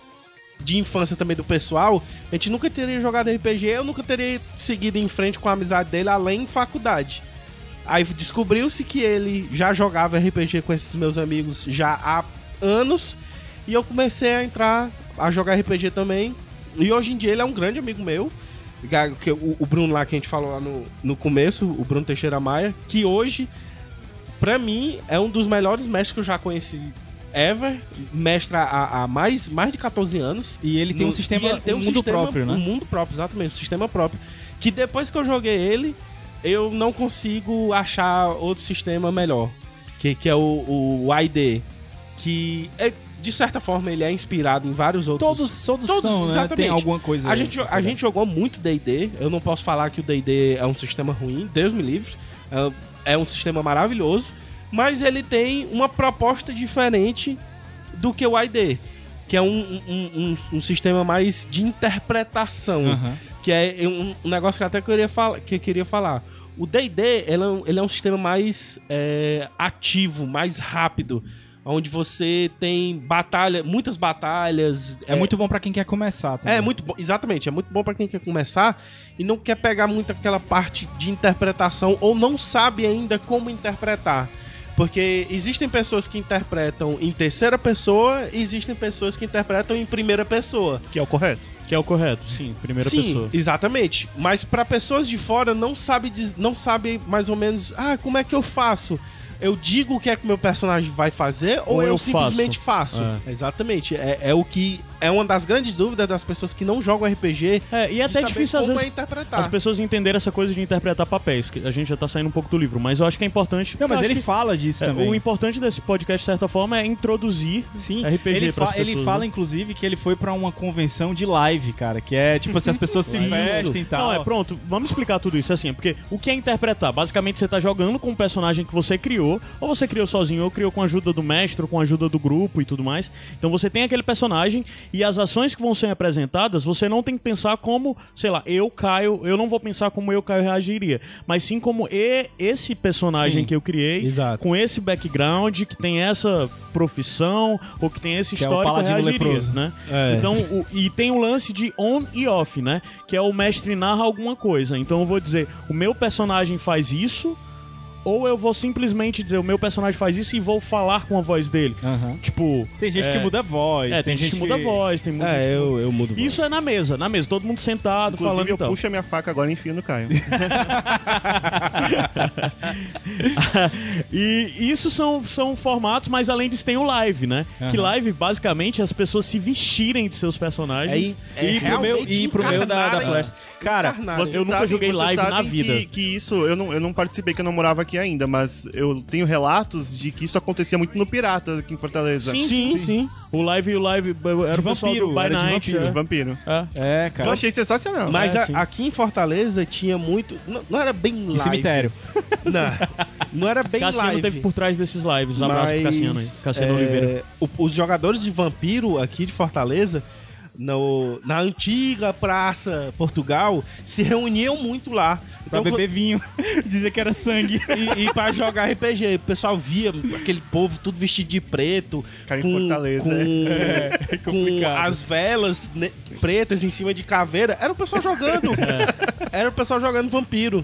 de infância também do pessoal, a gente nunca teria jogado RPG, eu nunca teria seguido em frente com a amizade dele além faculdade. Aí descobriu-se que ele já jogava RPG com esses meus amigos já há anos e eu comecei a entrar a jogar RPG também. E hoje em dia ele é um grande amigo meu. Que O, o Bruno lá que a gente falou lá no, no começo, o Bruno Teixeira Maia, que hoje, pra mim, é um dos melhores mestres que eu já conheci ever. Mestre há, há mais, mais de 14 anos. E ele tem um No- sistema, e ele tem um mundo sistema- próprio, né? Um mundo próprio, exatamente, um sistema próprio. Que depois que eu joguei ele, eu não consigo achar outro sistema melhor. Que, que é o, o ID. Que, é, de certa forma, ele é inspirado em vários outros... Todos, todos, Todos, são, né? exatamente. Tem alguma coisa. A gente, a gente jogou muito D&D. Eu não posso falar que o D&D é um sistema ruim. Deus me livre. É, é um sistema maravilhoso. Mas ele tem uma proposta diferente do que o ID. Que é um, um, um, um sistema mais de interpretação. Aham. Que é um, negócio que eu até queria, fala, que queria falar. O D&D, ele, é um- ele é um sistema mais é, ativo, mais rápido. Onde você tem batalha, muitas batalhas. É, muito bom pra quem quer começar. também. É muito bom, exatamente, é muito bom pra quem quer começar e não quer pegar muito aquela parte de interpretação ou não sabe ainda como interpretar. Porque existem pessoas que interpretam em terceira pessoa e existem pessoas que interpretam em primeira pessoa. Que é o correto. Que é o correto, sim, primeira Sim, pessoa. exatamente. Mas pra pessoas de fora não sabe não sabe mais ou menos, ah, como é que eu faço? Eu digo o que é que meu personagem vai fazer ou, Ou eu, eu simplesmente faço? Exatamente. É, é o que é uma das grandes dúvidas das pessoas que não jogam RPG. É, e é até difícil às vezes é interpretar. as pessoas entenderem essa coisa de interpretar papéis, que a gente já tá saindo um pouco do livro, mas eu acho que é importante. Não, mas ele fala disso é, também. o importante desse podcast, de certa forma, é introduzir Sim, RPG ele, fa- ele pessoas, fala, né? inclusive, que ele foi pra uma convenção de live, cara. Que é tipo assim, as pessoas se vestem e tal. Não, é pronto, vamos explicar tudo isso assim, porque o que é interpretar? Basicamente você tá jogando com um personagem que você criou criou, ou você criou sozinho, ou criou com a ajuda do mestre, ou com a ajuda do grupo e tudo mais. Então você tem aquele personagem e as ações que vão ser apresentadas, você não tem que pensar como, sei lá, eu, Caio, eu não vou pensar como eu, Caio, reagiria, mas sim como e, esse personagem Sim. que eu criei, Exato. com esse background, que tem essa profissão, ou que tem esse Que é histórico, paladino reagiria, leproso. né? É. Então, o- e tem o lance de on e off, né? Que é o mestre narra alguma coisa. Então eu vou dizer, o meu personagem faz isso, ou eu vou simplesmente dizer, o meu personagem faz isso e vou falar com a voz dele. Aham. Tipo. Tem gente é, que muda a voz. É, tem, gente que muda a voz, tem muita gente É, que eu, eu mudo. Isso é na mesa, na mesa, todo mundo sentado, Inclusive, falando eu e tal. puxo a minha faca agora e enfio no Caio. E isso são, são formatos, mas além disso tem o live, né? Que live, basicamente, é as pessoas se vestirem de seus personagens. É, E pro meu, e pro meu da, da Flash. Cara, Eu nunca joguei live na vida. Que, que isso, eu não, eu não participei, que eu não morava aqui ainda, mas eu tenho relatos de que isso acontecia muito no Pirata aqui em Fortaleza. Sim, sim, sim. O live e o live era De o vampiro, do By era de Night. vampiro. é. Vampiro. É. é, Eu cara. achei sensacional. Mas É, a- sim. aqui em Fortaleza tinha muito. Não, não era bem E live. cemitério. Não, não era bem Cassiano live. teve por trás desses lives. Abraço pro Cassiano aí. Cassiano é, Oliveira. o- os jogadores de vampiro aqui de Fortaleza, no, na antiga Praça Portugal, se reuniam muito lá. Pra Então, beber vinho. Dizer que era sangue. e, e pra jogar RPG. O pessoal via aquele povo tudo vestido de preto. Cara, em com, Fortaleza, com, É com complicado. as velas ne- pretas em cima de caveira. Era o pessoal jogando. Era o pessoal jogando vampiro.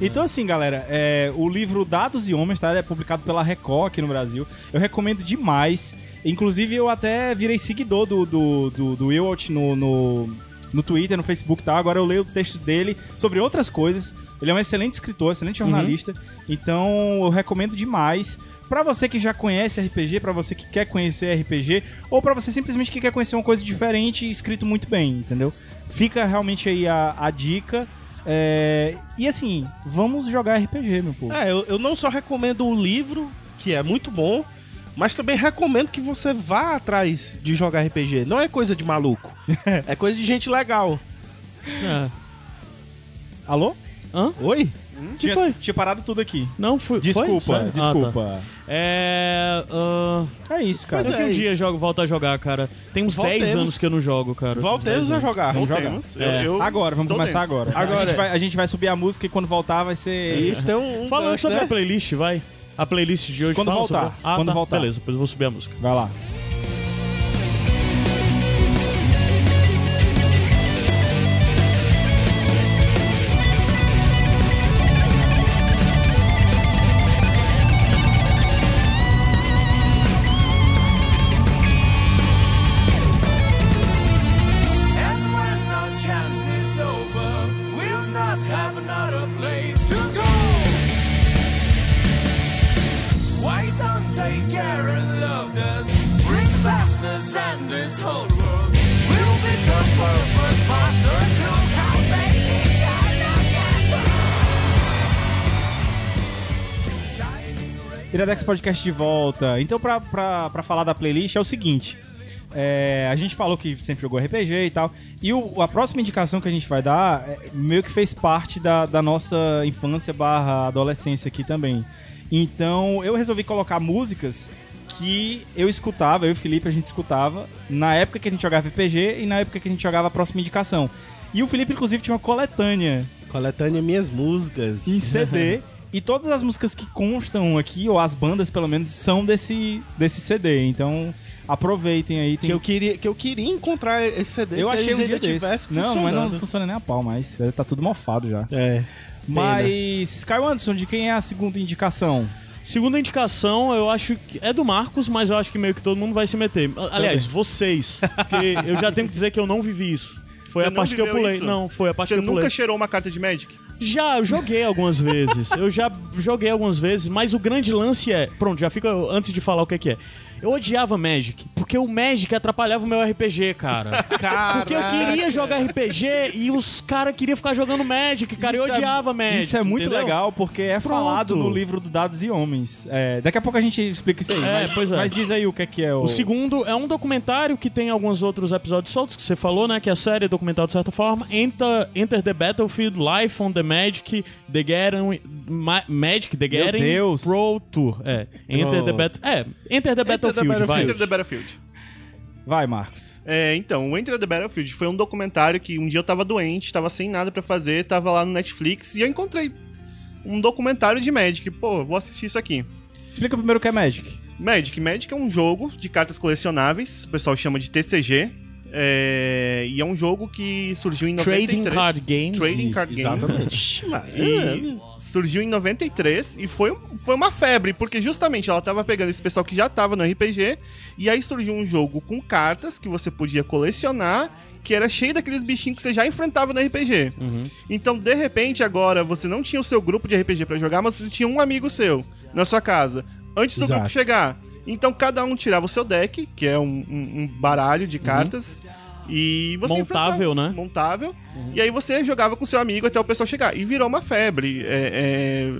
Então, assim, galera, é, o livro Dados e Homens, tá? É publicado pela Record aqui no Brasil. Eu recomendo demais. Inclusive, eu até virei seguidor do, do, do, do Wilwalt no, no, no Twitter, no Facebook e tal. Agora eu leio o texto dele sobre outras coisas. Ele é um excelente escritor, excelente jornalista. Então, eu recomendo demais. Pra você que já conhece RPG, pra você que quer conhecer RPG, ou pra você simplesmente que quer conhecer uma coisa diferente escrito muito bem, entendeu? Fica realmente aí a, a dica. É, E assim, vamos jogar RPG, meu povo. É, eu, eu não só recomendo o livro, que é muito bom, mas também recomendo que você vá atrás de jogar RPG. Não é coisa de maluco. é coisa de gente legal. É. Alô? Hã? Oi? Que tinha, foi? tinha parado tudo aqui. Não, foi. Desculpa, foi? Ah, desculpa. tá. É. ah, É isso, cara. Daqui é um dia isso. jogo, volto a jogar, cara. Tem uns 10 Voltemos. anos que eu não jogo, cara. Voltemos a 10 anos. jogar. Vamos jogar. Voltemos. Eu- É. eu Agora, vamos começar dentro. agora. Agora. A gente, vai, a gente vai subir a música e quando voltar vai ser. Isso tem um. um Falando sobre né? a playlist, vai. A playlist de hoje. Quando voltar, sobre- Ah, quando tá. voltar. Beleza, depois eu vou subir a música. Vai lá. Iradex Podcast de volta. Então, pra, pra, pra falar da playlist, é o seguinte. É, a gente falou que sempre jogou RPG e tal. E o- a próxima indicação que a gente vai dar é, meio que fez parte da, da nossa infância barra adolescência aqui também. Então eu resolvi colocar músicas que eu escutava, eu e o Felipe a gente escutava na época que a gente jogava RPG e na época que a gente jogava a próxima indicação. E o Felipe, inclusive, tinha uma coletânea Coletânea Minhas Músicas. em CD. e todas as músicas que constam aqui, ou as bandas pelo menos, são desse, desse CD. Então aproveitem aí. Tem... Que eu, queria, que eu queria encontrar esse CD. Eu se achei um dia desse. tivesse Não, mas não funciona nem a pau mais. Tá tudo mofado já. É. Mas, Sky Anderson, de quem é a segunda indicação? Segunda indicação, eu acho que é do Marcos, mas eu acho que meio que todo mundo vai se meter. Aliás, vocês. Porque eu já tenho que dizer que eu não vivi isso. Foi Você a parte que eu pulei. isso? Não, foi a parte Você que eu nunca pulei. cheirou uma carta de Magic? Já, joguei algumas vezes. Eu já joguei algumas vezes, mas o grande lance é. Pronto, já fica antes de falar o que é. Eu odiava Magic, porque o Magic atrapalhava o meu RPG, cara. Porque eu queria jogar RPG e os caras queriam ficar jogando Magic, cara. eu Isso é- odiava Magic. Isso é muito entendeu? legal, porque é Pronto. falado no livro do Dados e Homens. É, daqui a pouco a gente explica isso aí. É, mas, pois é. mas diz aí o que é que é o... O segundo é um documentário que tem alguns outros episódios soltos que você falou, né? Que é a série documental de certa forma. Enter, Enter the Battlefield, Life on the Magic, The Gathering, Ma- Magic, The Gathering. Pro Tour. É, Enter Oh. the Bat É, Enter the Battlefield, Battlefield. vai. Enter the Battlefield. Vai, Marcos. É, então, o Enter the Battlefield foi um documentário que um dia eu tava doente, tava sem nada pra fazer, tava lá no Netflix e eu encontrei um documentário de Magic. Pô, vou assistir isso aqui. Explica primeiro o que é Magic. Magic. Magic é um jogo de cartas colecionáveis, o pessoal chama de TCG. É, e é um jogo que surgiu em 93. Trading Card Games. Trading Card Game. Exatamente. E surgiu em 93 e foi, foi uma febre, porque justamente ela tava pegando esse pessoal que já tava no RPG, e aí surgiu um jogo com cartas que você podia colecionar, que era cheio daqueles bichinhos que você já enfrentava no RPG. Uhum. Então, de repente, agora você não tinha o seu grupo de RPG pra jogar, mas você tinha um amigo seu na sua casa, antes do Exato. grupo chegar. Então, cada um tirava o seu deck, que é um, um- um baralho de cartas. E você Montável, né? Montável. E aí você jogava com seu amigo até o pessoal chegar. E virou uma febre. É, é,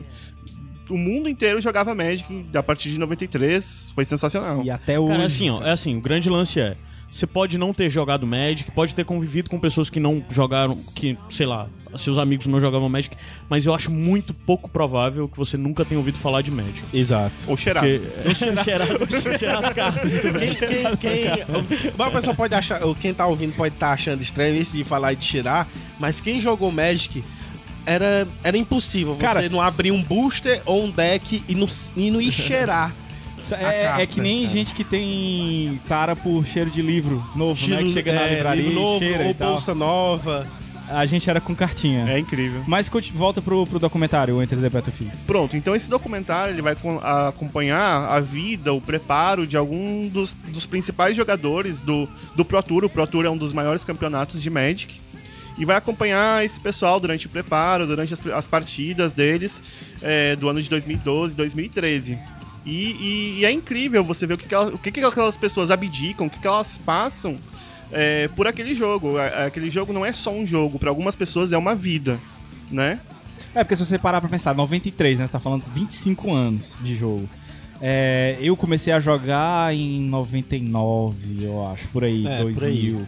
O mundo inteiro jogava Magic a partir de 93. Foi sensacional. E até hoje... Cara, é assim, ó, é assim, o grande lance é. Você pode não ter jogado Magic, pode ter convivido com pessoas que não jogaram, que, sei lá, seus amigos não jogavam Magic, mas eu acho muito pouco provável que você nunca tenha ouvido falar de Magic. Exato. Ou cheirar. Porque cheirado, cheirado cartas também. Quem, quem, uma pessoa pode achar, ou quem tá ouvindo pode estar achando estranho isso de falar e de tirar, mas quem jogou Magic era, era impossível você Cara, não abrir um booster ou um deck e não, e não ir cheirar. É, carta, é que nem cara. gente que tem tara por cheiro de livro novo, né? Estilo, Que chega na é, livraria livro novo, cheira ou e tal. bolsa nova. A gente era com cartinha. É incrível. Mas volta pro, pro documentário, o Enter the Battlefield. Pronto, então esse documentário ele vai acompanhar a vida, o preparo de algum dos, dos principais jogadores do, do Pro Tour. O Pro Tour é um dos maiores campeonatos de Magic. E vai acompanhar esse pessoal durante o preparo, durante as, as partidas deles é, do ano de 2012, 2013. E, e- e é incrível você ver o que, que, ela- o que, que aquelas pessoas abdicam, o que, que elas passam é, por aquele jogo. A- Aquele jogo não é só um jogo, para algumas pessoas é uma vida, né? É, porque se você parar pra pensar, 93, né? Tá falando 25 anos de jogo. É, eu comecei a jogar em 99, eu acho, por aí, É, 2000. por aí.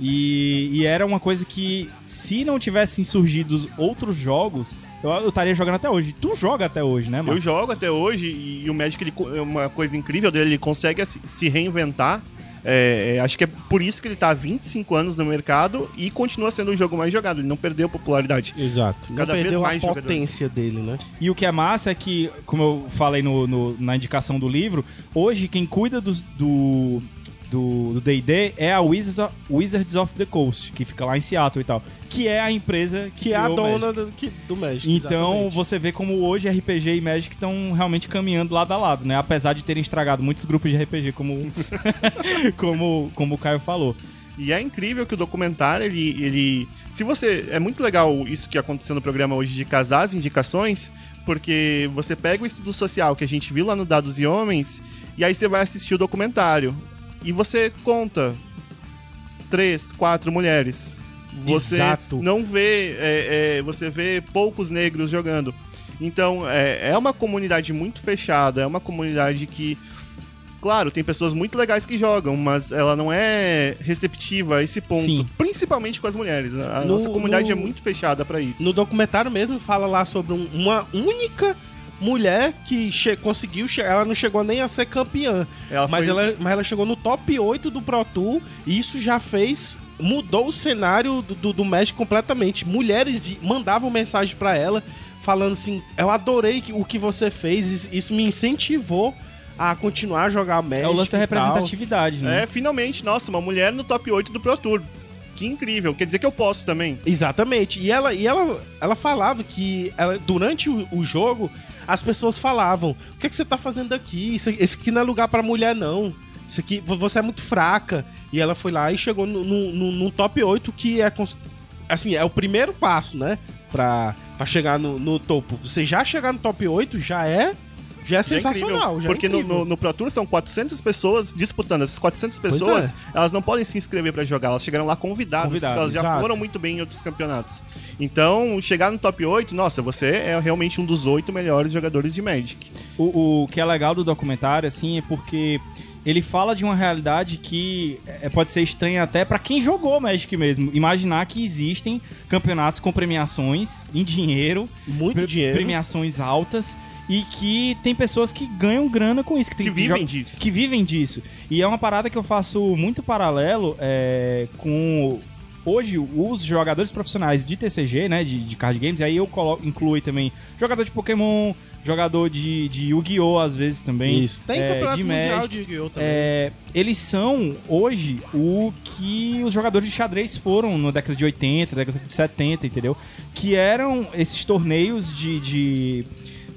E, e era uma coisa que, se não tivessem surgido outros jogos, eu eu estaria jogando até hoje. Tu joga até hoje, né, Eu mano? jogo até hoje e, o Magic, ele, é uma coisa incrível dele, ele consegue se- reinventar. É, é, acho que é por isso que ele tá há 25 anos no mercado e continua sendo o jogo mais jogado. Ele não perdeu popularidade. Exato. Cada não vez perdeu mais a jogadores. potência dele, né? E o que é massa é que, como eu falei no, no- na indicação do livro, hoje quem cuida dos- do do do D&D é a Wizards of, Wizards of the Coast, que fica lá em Seattle e tal, que é a empresa que, Que é a dona Magic. do, que- do Magic. Então exatamente. você vê como hoje RPG e Magic estão realmente caminhando lado a lado, né? Apesar de terem estragado muitos grupos de RPG, como como como o Caio falou. E é incrível que o documentário, ele, ele. Se você. É muito legal isso que aconteceu no programa hoje de casar as indicações, porque você pega o estudo social que a gente viu lá no Dados e Homens, e aí você vai assistir o documentário. E você conta três, quatro mulheres. Você Exato. não vê. é, é, você vê poucos negros jogando. Então, é, é uma comunidade muito fechada, é uma comunidade que Claro, tem pessoas muito legais que jogam, mas ela não é receptiva a esse ponto. Sim. Principalmente com as mulheres. A No- nossa comunidade no- é muito fechada pra isso. No documentário mesmo fala lá sobre um- uma única mulher que che- conseguiu, che- ela não chegou nem a ser campeã, Ela mas, foi- ela, mas ela chegou no top 8 do Pro Tour e isso já fez mudou o cenário do, do, do Magic completamente. Mulheres mandavam mensagem pra ela falando assim: "Eu adorei o que você fez, isso, me incentivou a continuar a jogar Magic". É o lance da e tal." representatividade, né? É, finalmente, nossa, uma mulher no top 8 do Pro Tour. Que incrível. Quer dizer que eu posso também. Exatamente. E ela, e ela, ela falava que ela- durante o, o jogo as pessoas falavam: "O que, é que você tá fazendo aqui? Isso, esse aqui não é lugar pra mulher não. Isso aqui vo- você é muito fraca". E ela foi lá e chegou no, no, no- top 8 que é assim, é o primeiro passo, né, Pra pra chegar no, no topo. Você já chegar no top 8 já é Já é é sensacional. incrível, já é porque no, no, no Pro Tour são 400 pessoas disputando. Essas 400 Pois pessoas, é. elas não podem se inscrever pra jogar. Elas chegaram lá convidadas, Convidadas, porque elas já exato. foram muito bem em outros campeonatos. Então, chegar no top 8, nossa, você é realmente um dos oito melhores jogadores de Magic. O, o que é legal do documentário, assim, é porque ele fala de uma realidade que pode ser estranha até pra quem jogou Magic mesmo. Imaginar que existem campeonatos com premiações em dinheiro, Muito dinheiro. premiações altas e que tem pessoas que ganham grana com isso, que, tem Que vivem jo- disso. que vivem disso. E é uma parada que eu faço muito paralelo é, com hoje os jogadores profissionais de TCG, né, de, de card games, aí eu colo, incluo também jogador de Pokémon, jogador de, de Yu-Gi-Oh! às vezes também. Isso. Tem é, campeonato de mundial Magic. de Yu-Gi-Oh! também. É, eles são, hoje, o que os jogadores de xadrez foram na década de 80, década de 70, entendeu? Que eram esses torneios de, de,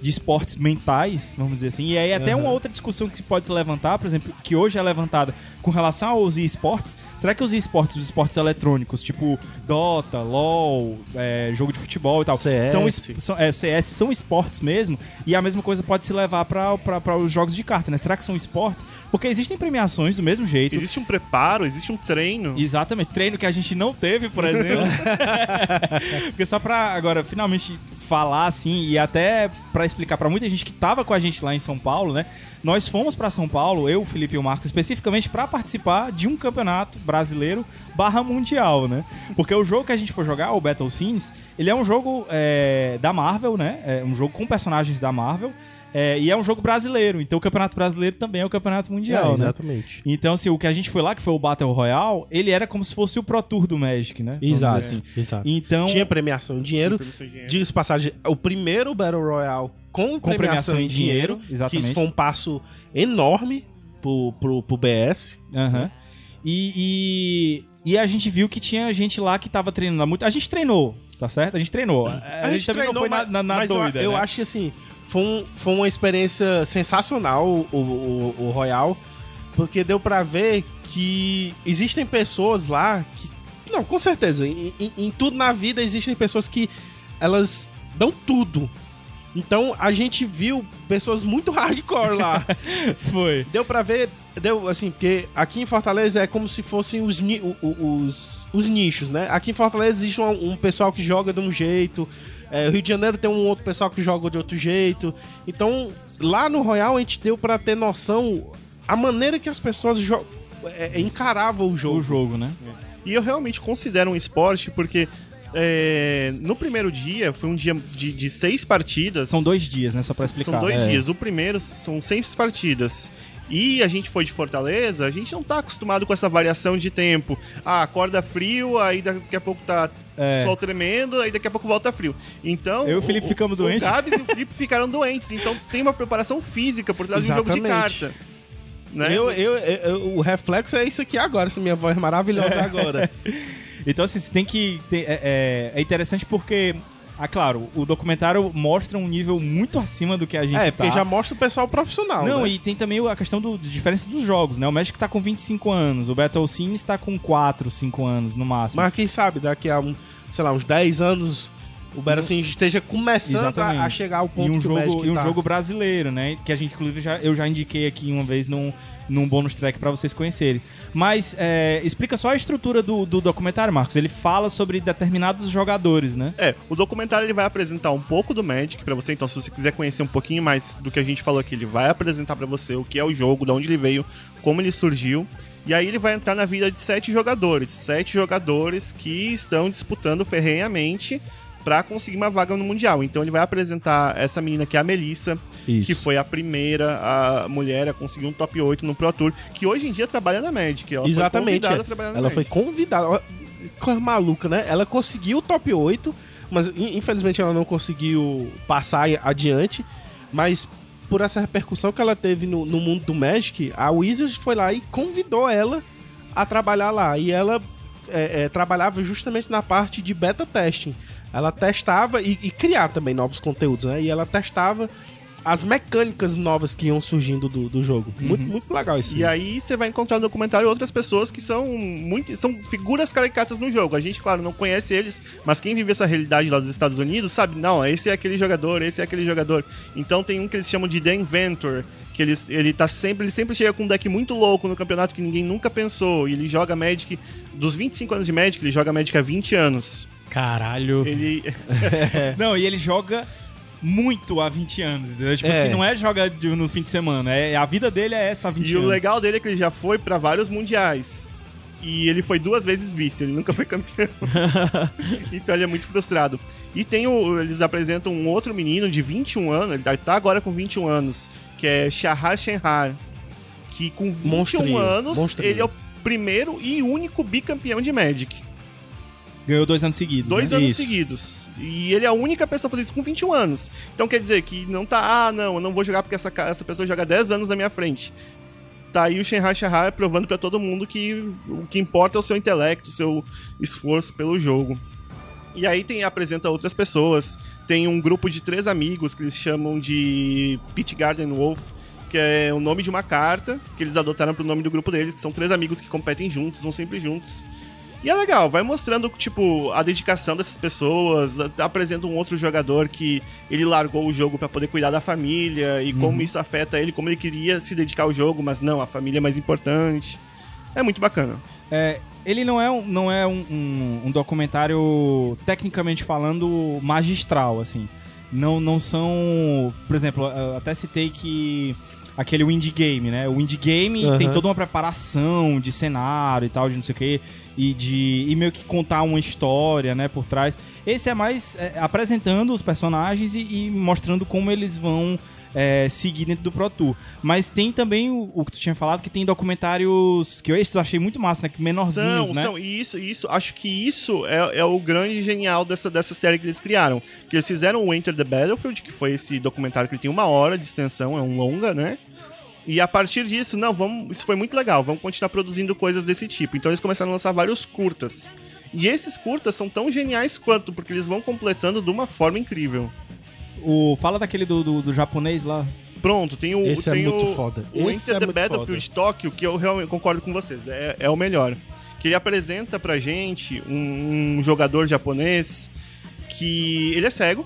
de esportes mentais, vamos dizer assim. E aí até uma outra discussão que se pode se levantar, por exemplo, que hoje é levantada com relação aos esportes. Será que os esportes, os esportes eletrônicos, tipo Dota, LoL, é, jogo de futebol e tal, CS. são, são, é, CS são esportes mesmo? E a mesma coisa pode se levar para os jogos de carta, né? Será que são esportes? Porque existem premiações do mesmo jeito. Existe um preparo, existe um treino. Exatamente, treino que a gente não teve, por exemplo. Porque só pra agora finalmente falar assim e até pra explicar pra muita gente que tava com a gente lá em São Paulo, né? Nós fomos pra São Paulo, eu, Felipe e o Marcos, especificamente pra participar de um campeonato brasileiro barra mundial, né? Porque o jogo que a gente for jogar, o Battle Scenes, ele é um jogo é, da Marvel, né? É um jogo com personagens da Marvel. É, e é um jogo brasileiro, então o campeonato brasileiro também é o campeonato mundial, É, né? exatamente. Então, assim, o que a gente foi lá, que foi o Battle Royale, ele era como se fosse o Pro Tour do Magic, né? Exato. assim. exato. Então, Tinha premiação em dinheiro. Diga-se passagem, o primeiro Battle Royale com, com premiação em dinheiro, que exatamente. isso foi um passo enorme pro, pro, pro BS. Aham. E, e, e a gente viu que tinha gente lá que tava treinando lá muito. A gente treinou, tá certo? A gente treinou. A, gente, também não foi na, mas- na, na mas eu- doida. Eu, né? acho que assim, foi, um- foi uma experiência sensacional o, o, o Royal, porque deu pra ver que existem pessoas lá que. Não, com certeza. Em, em- em tudo na vida existem pessoas que elas dão tudo. Então a gente viu pessoas muito hardcore lá. Foi. Deu pra ver, deu assim, porque aqui em Fortaleza é como se fossem os, os, os nichos, né? Aqui em Fortaleza existe um, um pessoal que joga de um jeito, é, o Rio de Janeiro tem um outro pessoal que joga de outro jeito. Então, lá no Royal a gente deu pra ter noção a maneira que as pessoas jo- é, é, encaravam o jogo. O jogo, né? E eu realmente considero um esporte porque é, no primeiro dia foi um dia de, de seis partidas. São dois dias, né? Só pra explicar. São dois É. dias. O primeiro são seis partidas. E a gente foi de Fortaleza, a gente não tá acostumado com essa variação de tempo. Ah, acorda frio, aí daqui a pouco tá É. sol tremendo, aí daqui a pouco volta frio. Então. Eu e o Felipe ficamos doentes. O Gabs e o Felipe ficaram doentes. Então tem uma preparação física por trás de um jogo de carta. Né? Eu, eu, eu- o reflexo é isso aqui agora, essa minha voz maravilhosa agora. Então, assim, você tem que. ter- é, é- é interessante porque. Ah, claro, o documentário mostra um nível muito acima do que a gente É, tá. porque já mostra o pessoal profissional. Não, né? e tem também a questão do, de diferença dos jogos, né? O Magic tá com 25 anos, o Battle Scenes tá com 4, 5 anos no máximo. Mas quem sabe, daqui a, um, sei lá, uns 10 anos, o Battle Scene esteja começando a, Exatamente. a chegar ao ponto e um jogo e um tá. jogo brasileiro, né? Que a gente inclusive já, eu já indiquei aqui uma vez num, num bônus track pra vocês conhecerem. Mas é, explica só a estrutura do, do documentário, Marcos. Ele fala sobre determinados jogadores, né? É, o documentário ele vai apresentar um pouco do Magic pra você, então se você quiser conhecer um pouquinho mais do que a gente falou aqui, ele vai apresentar pra você o que é o jogo, de onde ele veio, como ele surgiu. E aí ele vai entrar na vida de sete jogadores, sete jogadores que estão disputando ferrenhamente pra conseguir uma vaga no mundial. Então ele vai apresentar essa menina que é a Melissa, Isso. que foi a primeira a mulher a conseguir um top 8 no Pro Tour, que hoje em dia trabalha na Magic. Ela Exatamente. Foi convidada é. Ela foi Magic. convidada. Olha, Coisa maluca, né? Ela conseguiu o top 8, mas in- infelizmente ela não conseguiu passar adiante. Mas por essa repercussão que ela teve no, no mundo do Magic, a Wizards foi lá e convidou ela a trabalhar lá. E ela é, é, trabalhava justamente na parte de beta testing. Ela testava e, e criar também novos conteúdos, né? E ela testava as mecânicas novas que iam surgindo do, do jogo. Muito, muito legal isso. E aí você vai encontrar no documentário outras pessoas que são muito. são figuras caricatas no jogo. A gente, claro, não conhece eles, mas quem vive essa realidade lá dos Estados Unidos sabe, não, esse é aquele jogador, esse é aquele jogador. Então tem um que eles chamam de The Inventor. Que ele, ele tá sempre. Ele sempre chega com um deck muito louco no campeonato que ninguém nunca pensou. E ele joga Magic. Dos 25 anos de Magic, ele joga Magic há 20 anos. Caralho. Ele. Não, e ele joga muito há 20 anos, entendeu? Tipo É. assim, não é joga de- no fim de semana, é, a vida dele é essa há 20 E anos. o legal dele é que ele já foi pra vários mundiais. E ele foi duas vezes vice, ele nunca foi campeão. então ele é muito frustrado. E tem o. Eles apresentam um outro menino de 21 anos, ele tá- tá agora com 21 anos, que é Shahar Shenhar. Que com 21 Monstrinho, anos, monstrinho. ele é o primeiro e único bicampeão de Magic. Ganhou dois anos seguidos. Dois né? anos Isso. seguidos. E ele é a única pessoa a fazer isso com 21 anos. Então quer dizer que não tá, ah, não, eu não vou jogar porque essa, essa pessoa joga 10 anos na minha frente. Tá aí o Shenhai Shahar provando pra todo mundo que o que importa é o seu intelecto, o seu esforço pelo jogo. E aí tem apresenta outras pessoas. Tem um grupo de três amigos que eles chamam de Pit Garden Wolf, que é o nome de uma carta que eles adotaram pro nome do grupo deles, que são três amigos que competem juntos, vão sempre juntos. E é legal, vai mostrando, tipo, a dedicação dessas pessoas, apresenta um outro jogador que ele largou o jogo pra poder cuidar da família e como isso afeta ele, como ele queria se dedicar ao jogo, mas não, a família é mais importante. É muito bacana. É, ele não é, um, não é um, um- um documentário, tecnicamente falando, magistral, assim. Não, não são... Por exemplo, eu até citei que... Aquele Indie Game, né? O Indie Game Aham. tem toda uma preparação de cenário e tal, de não sei o quê. E de e meio que contar uma história, né, por trás. Esse é mais é, apresentando os personagens e, e mostrando como eles vão é, seguir dentro do Pro Tour. Mas tem também o, o que tu tinha falado, que tem documentários que eu, esses eu achei muito massa, né? Que menorzinhos, são, né? são, e isso, isso, acho que isso é, é o grande genial dessa, dessa série que eles criaram. Que eles fizeram o Enter the Battlefield, que foi esse documentário que tem uma hora de extensão, é um longa, né? E a partir disso, não, vamos, isso foi muito legal, vamos continuar produzindo coisas desse tipo. Então eles começaram a lançar vários curtas. E esses curtas são tão geniais quanto, porque eles vão completando de uma forma incrível. O, fala daquele do, do, do japonês lá. Pronto, tem o. Esse é tem muito o, foda. O Esse Enter é the Battlefield Tokyo, que eu realmente concordo com vocês, é, é o melhor. Que ele apresenta pra gente um, um jogador japonês que ele é cego.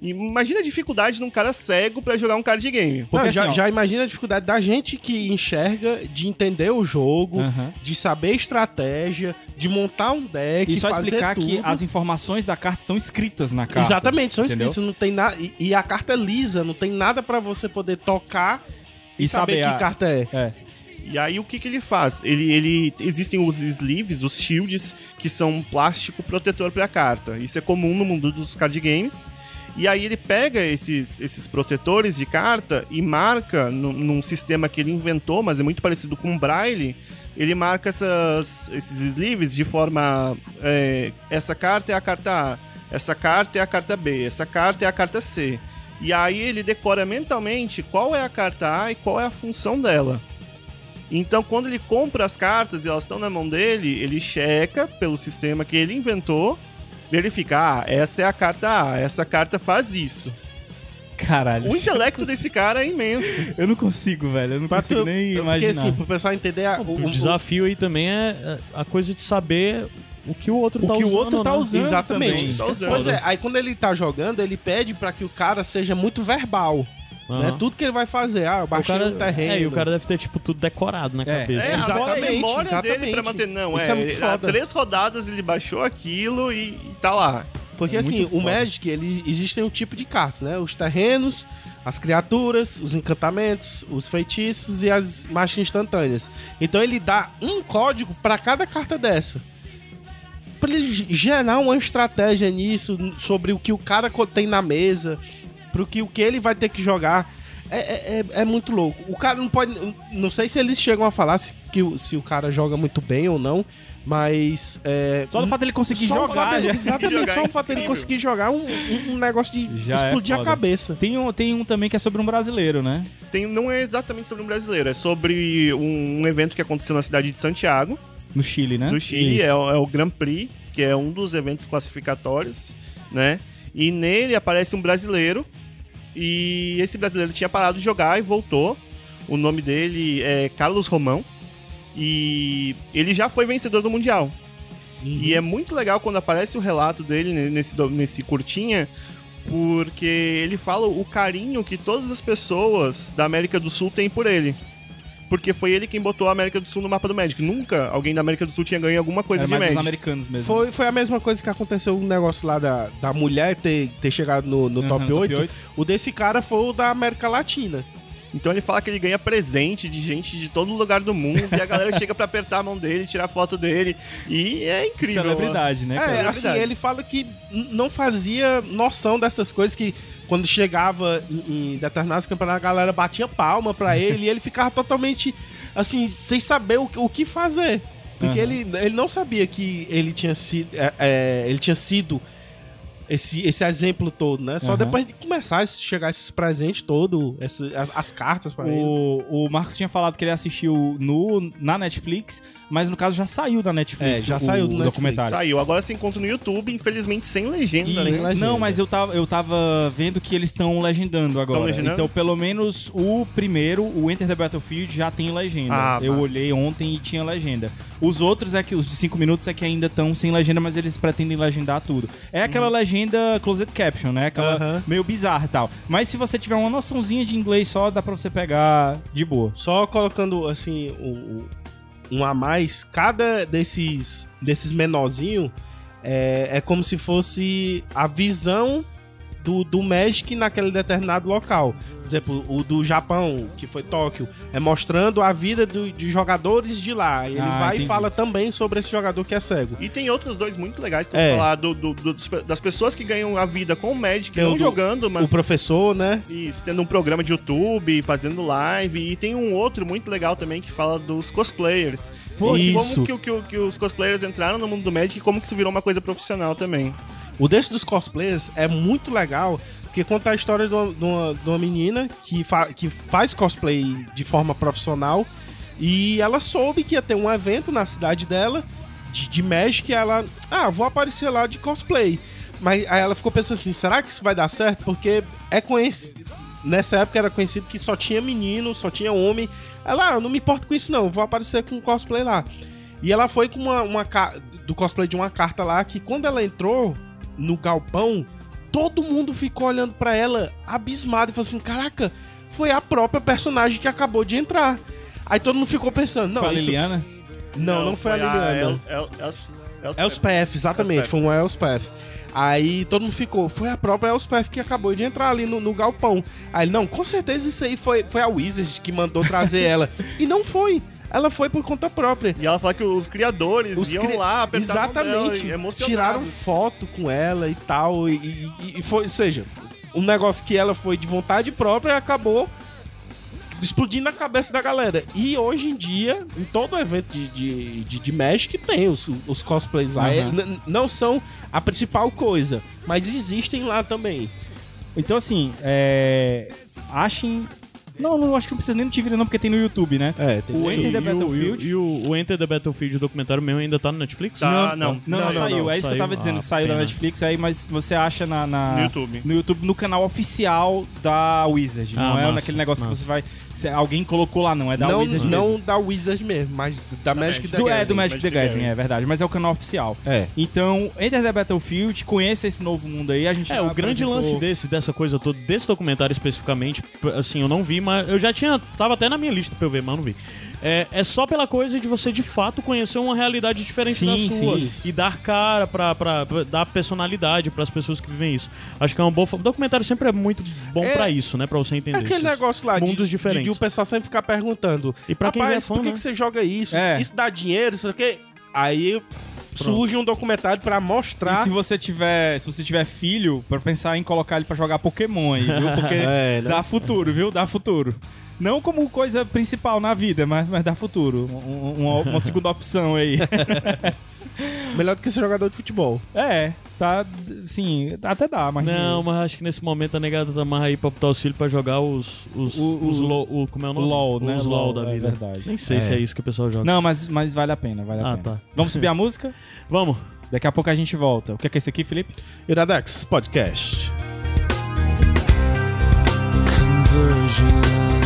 Imagina a dificuldade de um cara cego pra jogar um card game. Não, Porque já, assim, já imagina a dificuldade da gente que enxerga, de entender o jogo, Aham. de saber estratégia, de montar um deck, E só fazer explicar tudo. que as informações da carta estão escritas na carta. Exatamente, são entendeu? escritos, não tem nada. E, e a carta é lisa, não tem nada pra você poder tocar e, E saber, saber que a- carta é. É. E aí o que, que ele faz? Ele, ele existem os sleeves, os shields, que são um plástico protetor pra carta. Isso é comum no mundo dos card games. E aí ele pega esses, esses protetores de carta e marca num, num sistema que ele inventou, mas é muito parecido com o Braille. Ele marca essas, esses sleeves de forma. é, essa carta é a carta A, essa carta é a carta B, essa carta é a carta C. E aí ele decora mentalmente qual é a carta A e qual é a função dela. Então, quando ele compra as cartas e elas estão na mão dele, ele checa pelo sistema que ele inventou, verifica, ah, essa é a carta A, essa carta faz isso. Caralho. O intelecto desse cara é imenso. Eu não consigo, velho. Eu não Pra consigo tu- nem porque imaginar. assim, pro pessoal entender a- o, O o- desafio aí também é é a coisa de saber o que o outro O tá que o usando. outro tá né? usando. Exatamente. também. Tá usando. Pois é, aí quando ele tá jogando, ele pede pra que o cara seja muito verbal. Aham. Né? Tudo que ele vai fazer. Ah, eu O baixei cara, um terreno. é, e o cara deve ter, tipo, tudo decorado na É. cabeça. É, a Exatamente, memória dele exatamente. pra manter. Não, Isso é, é muito foda. três rodadas ele baixou aquilo e, e tá lá. Porque É assim, o foda. Magic, ele existem um tipo de cartas, né? Os terrenos, as criaturas, os encantamentos, os feitiços e as marchas instantâneas. Então ele dá um código pra cada carta dessa. Pra ele gerar uma estratégia nisso, sobre o que o cara tem na mesa, pro que o que ele vai ter que jogar. É, é, é- é muito louco. O cara não pode. Não sei se eles chegam a falar se, que, o- se o cara joga muito bem ou não, mas. É, Só do fato dele conseguir o jogar, dele-. Exatamente, Jogar só é o fato dele conseguir jogar um, um- negócio de Já é explodir a foda. cabeça. Tem um, tem um também que é sobre um brasileiro, né? Tem, não é exatamente sobre um brasileiro, é sobre um, um evento que aconteceu na cidade de Santiago, No Chile, né? no Chile, é, o- é o Grand Prix, que é um dos eventos classificatórios, né? E nele aparece um brasileiro E esse brasileiro tinha parado de jogar e voltou. O nome dele é Carlos Romão. E ele já foi vencedor do Mundial. E é muito legal quando aparece o relato dele ne- nesse, nesse curtinha, porque ele fala o carinho que todas as pessoas da América do Sul têm por ele. Porque foi ele quem botou a América do Sul no mapa do Magic. Nunca alguém da América do Sul tinha ganho alguma coisa É de mais os Magic. americanos mesmo. Foi, foi a mesma coisa que aconteceu o negócio lá da, da mulher ter, ter chegado no, no Uhum, top, top 8. oito. O desse cara foi o da América Latina. Então ele fala que ele ganha presente de gente de todo lugar do mundo e a galera chega pra apertar a mão dele, tirar foto dele. E é incrível. Celebridade, né? É, assim, ele fala que não fazia noção dessas coisas, que quando chegava em, em determinados campeonatos, a galera batia palma pra ele e ele ficava totalmente, assim, sem saber o, que- o que fazer. Porque Aham. ele, ele não sabia que ele tinha sido, é, é, ele tinha sido esse, esse exemplo todo, né? Só Aham. depois de começar a chegar esses presentes todos, esse- as, as cartas pra ele. O, o Marcos tinha falado que ele assistiu no, na Netflix, mas no caso já saiu da Netflix. É, já o, saiu do o Netflix. documentário. Saiu. Agora você encontra no YouTube, infelizmente sem legenda, Isso. né? legenda. Não, mas eu tava, eu tava vendo que eles estão legendando agora. legendando? Então, pelo menos o primeiro, o Enter the Battlefield, já tem legenda. Ah, eu massa. olhei ontem e tinha legenda. Os outros é que os de 5 minutos é que ainda estão sem legenda, mas eles pretendem legendar tudo. É aquela legenda closed caption, né? Aquela Uhum. Meio bizarra e tal. Mas se você tiver uma noçãozinha de inglês só, dá pra você pegar de boa. Só colocando assim o- um a mais, cada desses desses menorzinho é, é como se fosse a visão do, do Magic naquele determinado local. Por exemplo, o do Japão, que foi Tóquio, é mostrando a vida do- de jogadores de lá. E ele Ah, vai entendi. e fala também sobre esse jogador que é cego. E tem outros dois muito legais que eu É. falar do, do- do- das pessoas que ganham a vida com o Magic, Tem o não do- jogando, mas O professor, né? Isso, tendo um programa de YouTube, fazendo live. E tem um outro muito legal também que fala dos cosplayers. Pô, E isso. Como que, o- que o- que os cosplayers entraram no mundo do Magic e como que isso virou uma coisa profissional também. O desse dos cosplayers é muito legal, porque conta a história de uma, de uma- de uma menina que, fa- que faz cosplay de forma profissional e ela soube que ia ter um evento na cidade dela de, de Magic e ela, ah, vou aparecer lá de cosplay. Mas aí ela ficou pensando assim, será que isso vai dar certo? Porque é conhecido. Nessa época era conhecido que só tinha menino, só tinha homem. Ela, ah, não me importo com isso não, vou aparecer com cosplay lá. E ela foi com uma, uma do cosplay de uma carta lá que quando ela entrou no galpão, todo mundo ficou olhando pra ela abismado e falou assim: "Caraca, foi a própria personagem que acabou de entrar". Aí todo mundo ficou pensando: "Não, Foi a isso- Liliana? não, não foi a Liliana". El, El, El, Elspeth, exatamente, Elspeth. foi um Elspeth. Aí todo mundo ficou, foi a própria Elspeth que acabou de entrar ali no, no galpão. Aí não, com certeza isso aí foi, foi a Wizard que mandou trazer ela. E não foi. Ela foi por conta própria. E ela fala que os criadores Os iam cri- lá apertar Exatamente. e emocionados. Tiraram foto com ela e tal. E, e- e foi, ou seja, um negócio que ela foi de vontade própria e acabou explodindo na cabeça da galera. E hoje em dia, em todo evento de, de, de, de Magic, tem os, os cosplays lá. Uhum. É, não são a principal coisa, mas existem lá também. Então, assim, é... Achem... Não, não, acho que não precisa nem no TV não, porque tem no YouTube, né? É, tem O Enter the E o- Battlefield... E o, o Enter the Battlefield, o documentário mesmo, ainda tá no Netflix? Tá. Não, não. não, Não, não, saiu. não, é isso que eu tava dizendo. Ah, saiu da. Netflix aí, mas você acha na, na- No YouTube. no YouTube, no canal oficial da Wizard. Ah, não é naquele negócio massa. que você vai. Se alguém colocou lá, não. É da não, Wizard não mesmo. da Wizard mesmo, mas da Magic the Do, é, Gathering. do Magic the Magic the Gathering, Gathering. é verdade. Mas é o canal oficial. É. Então, Enter the Battlefield, conheça esse novo mundo aí. A gente É, o grande apresentou- lance desse, dessa coisa toda, desse documentário especificamente, assim, eu não vi, mas eu já tinha. Tava até na minha lista pra eu ver, mas não vi. É, é só pela coisa de você de fato conhecer uma realidade diferente Sim, da sim, sua. isso. e dar cara pra, pra, pra dar personalidade pras pessoas que vivem isso. Acho que é uma boa. O documentário sempre é muito bom É- pra isso, né? Pra você É entender. aquele esses negócio lá de, mundos de, diferentes. de o pessoal sempre ficar perguntando. E pra quem é fã, por que, né? que você joga isso? É. Isso dá dinheiro, isso aqui. Aí surge um documentário pra E mostrar. se você tiver, se você tiver filho, pra pensar em colocar ele pra jogar Pokémon aí, viu? Porque É, né? dá futuro, viu? Dá futuro. Não como coisa principal na vida, mas, mas dá futuro. Um- um- uma, segunda opção aí. Melhor do que ser jogador de futebol. É, tá. Sim, até dá, mas. Não, mas acho que nesse momento a negada tá mais aí pra botar os filhos pra jogar os. Os. O- os o- LOL, o- como é o nome? LOL, né? Os LOL, LOL, da é vida. verdade. Nem sei É. se é isso que o pessoal joga. Não, mas, mas vale a pena, vale a Ah, pena. tá. Vamos subir a música? Vamos. Daqui a pouco a gente volta. O que é que é esse aqui, Felipe? Iradex Podcast. version,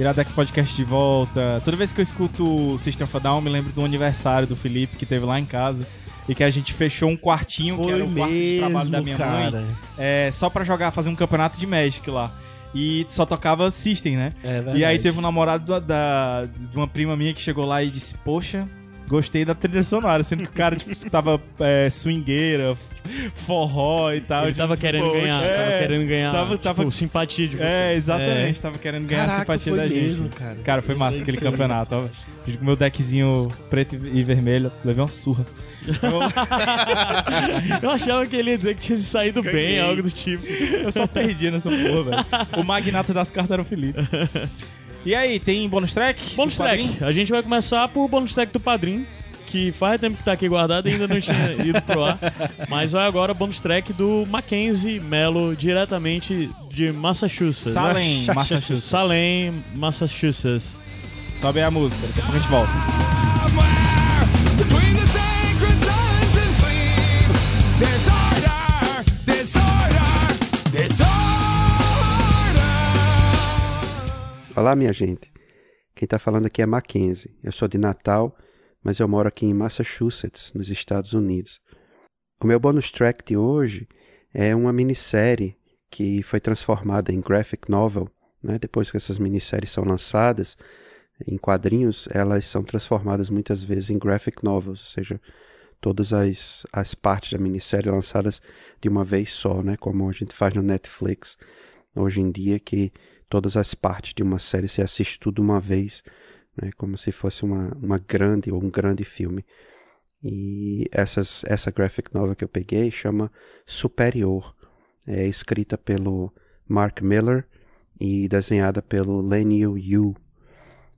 Iradex Podcast de volta. Toda vez que eu escuto System of a Down, me lembro do aniversário do Felipe que teve lá em casa. E que a gente fechou um quartinho, que era o quarto de trabalho da minha cara. mãe, é, só pra jogar, fazer um campeonato de Magic lá. E só tocava System, né? É. E aí teve um namorado da, da- de uma prima minha que chegou lá e disse, poxa, gostei da trilha sonora, sendo que o cara, tipo, escutava é, swingueira, forró e tal. Ele Eu tava disse, querendo "Poxa, ganhar, é, tava querendo ganhar tava- tipo, tava- simpatia de você. É, exatamente, tava querendo ganhar a Caraca, simpatia foi da mesmo, gente. cara. Cara, foi massa aquele campeonato, ó. Com meu deckzinho preto e vermelho, levei uma surra. Eu achava que ele ia dizer que tinha saído bem, Ganhei. algo do tipo. Eu só perdi nessa porra, velho. O magnata das cartas era o Felipe. E aí, tem bônus track? Bônus Do track. A gente vai começar por bônus track do Padrim, que faz tempo que tá aqui guardado e ainda não tinha ido pro ar. Mas vai agora bônus track do Mackenzie Mello, diretamente de Massachusetts. Salem, Massachusetts. Salem, Massachusetts. Sobe a música, daqui a pouco a gente volta. Olá, minha gente. Quem está falando aqui é Mackenzie. Eu sou de Natal, mas eu moro aqui em Massachusetts, nos Estados Unidos. O meu bonus track de hoje é uma minissérie que foi transformada em graphic novel. Né? Depois que essas minisséries são lançadas em quadrinhos, elas são transformadas muitas vezes em graphic novels, ou seja, todas as, as partes da minissérie lançadas de uma vez só, né? como a gente faz no Netflix hoje em dia, que todas as partes de uma série se assiste tudo uma vez, né? como se fosse uma, uma grande ou um grande filme. E essas, essa graphic novel que eu peguei chama Superior. É escrita pelo Mark Miller e desenhada pelo Lenil Yu.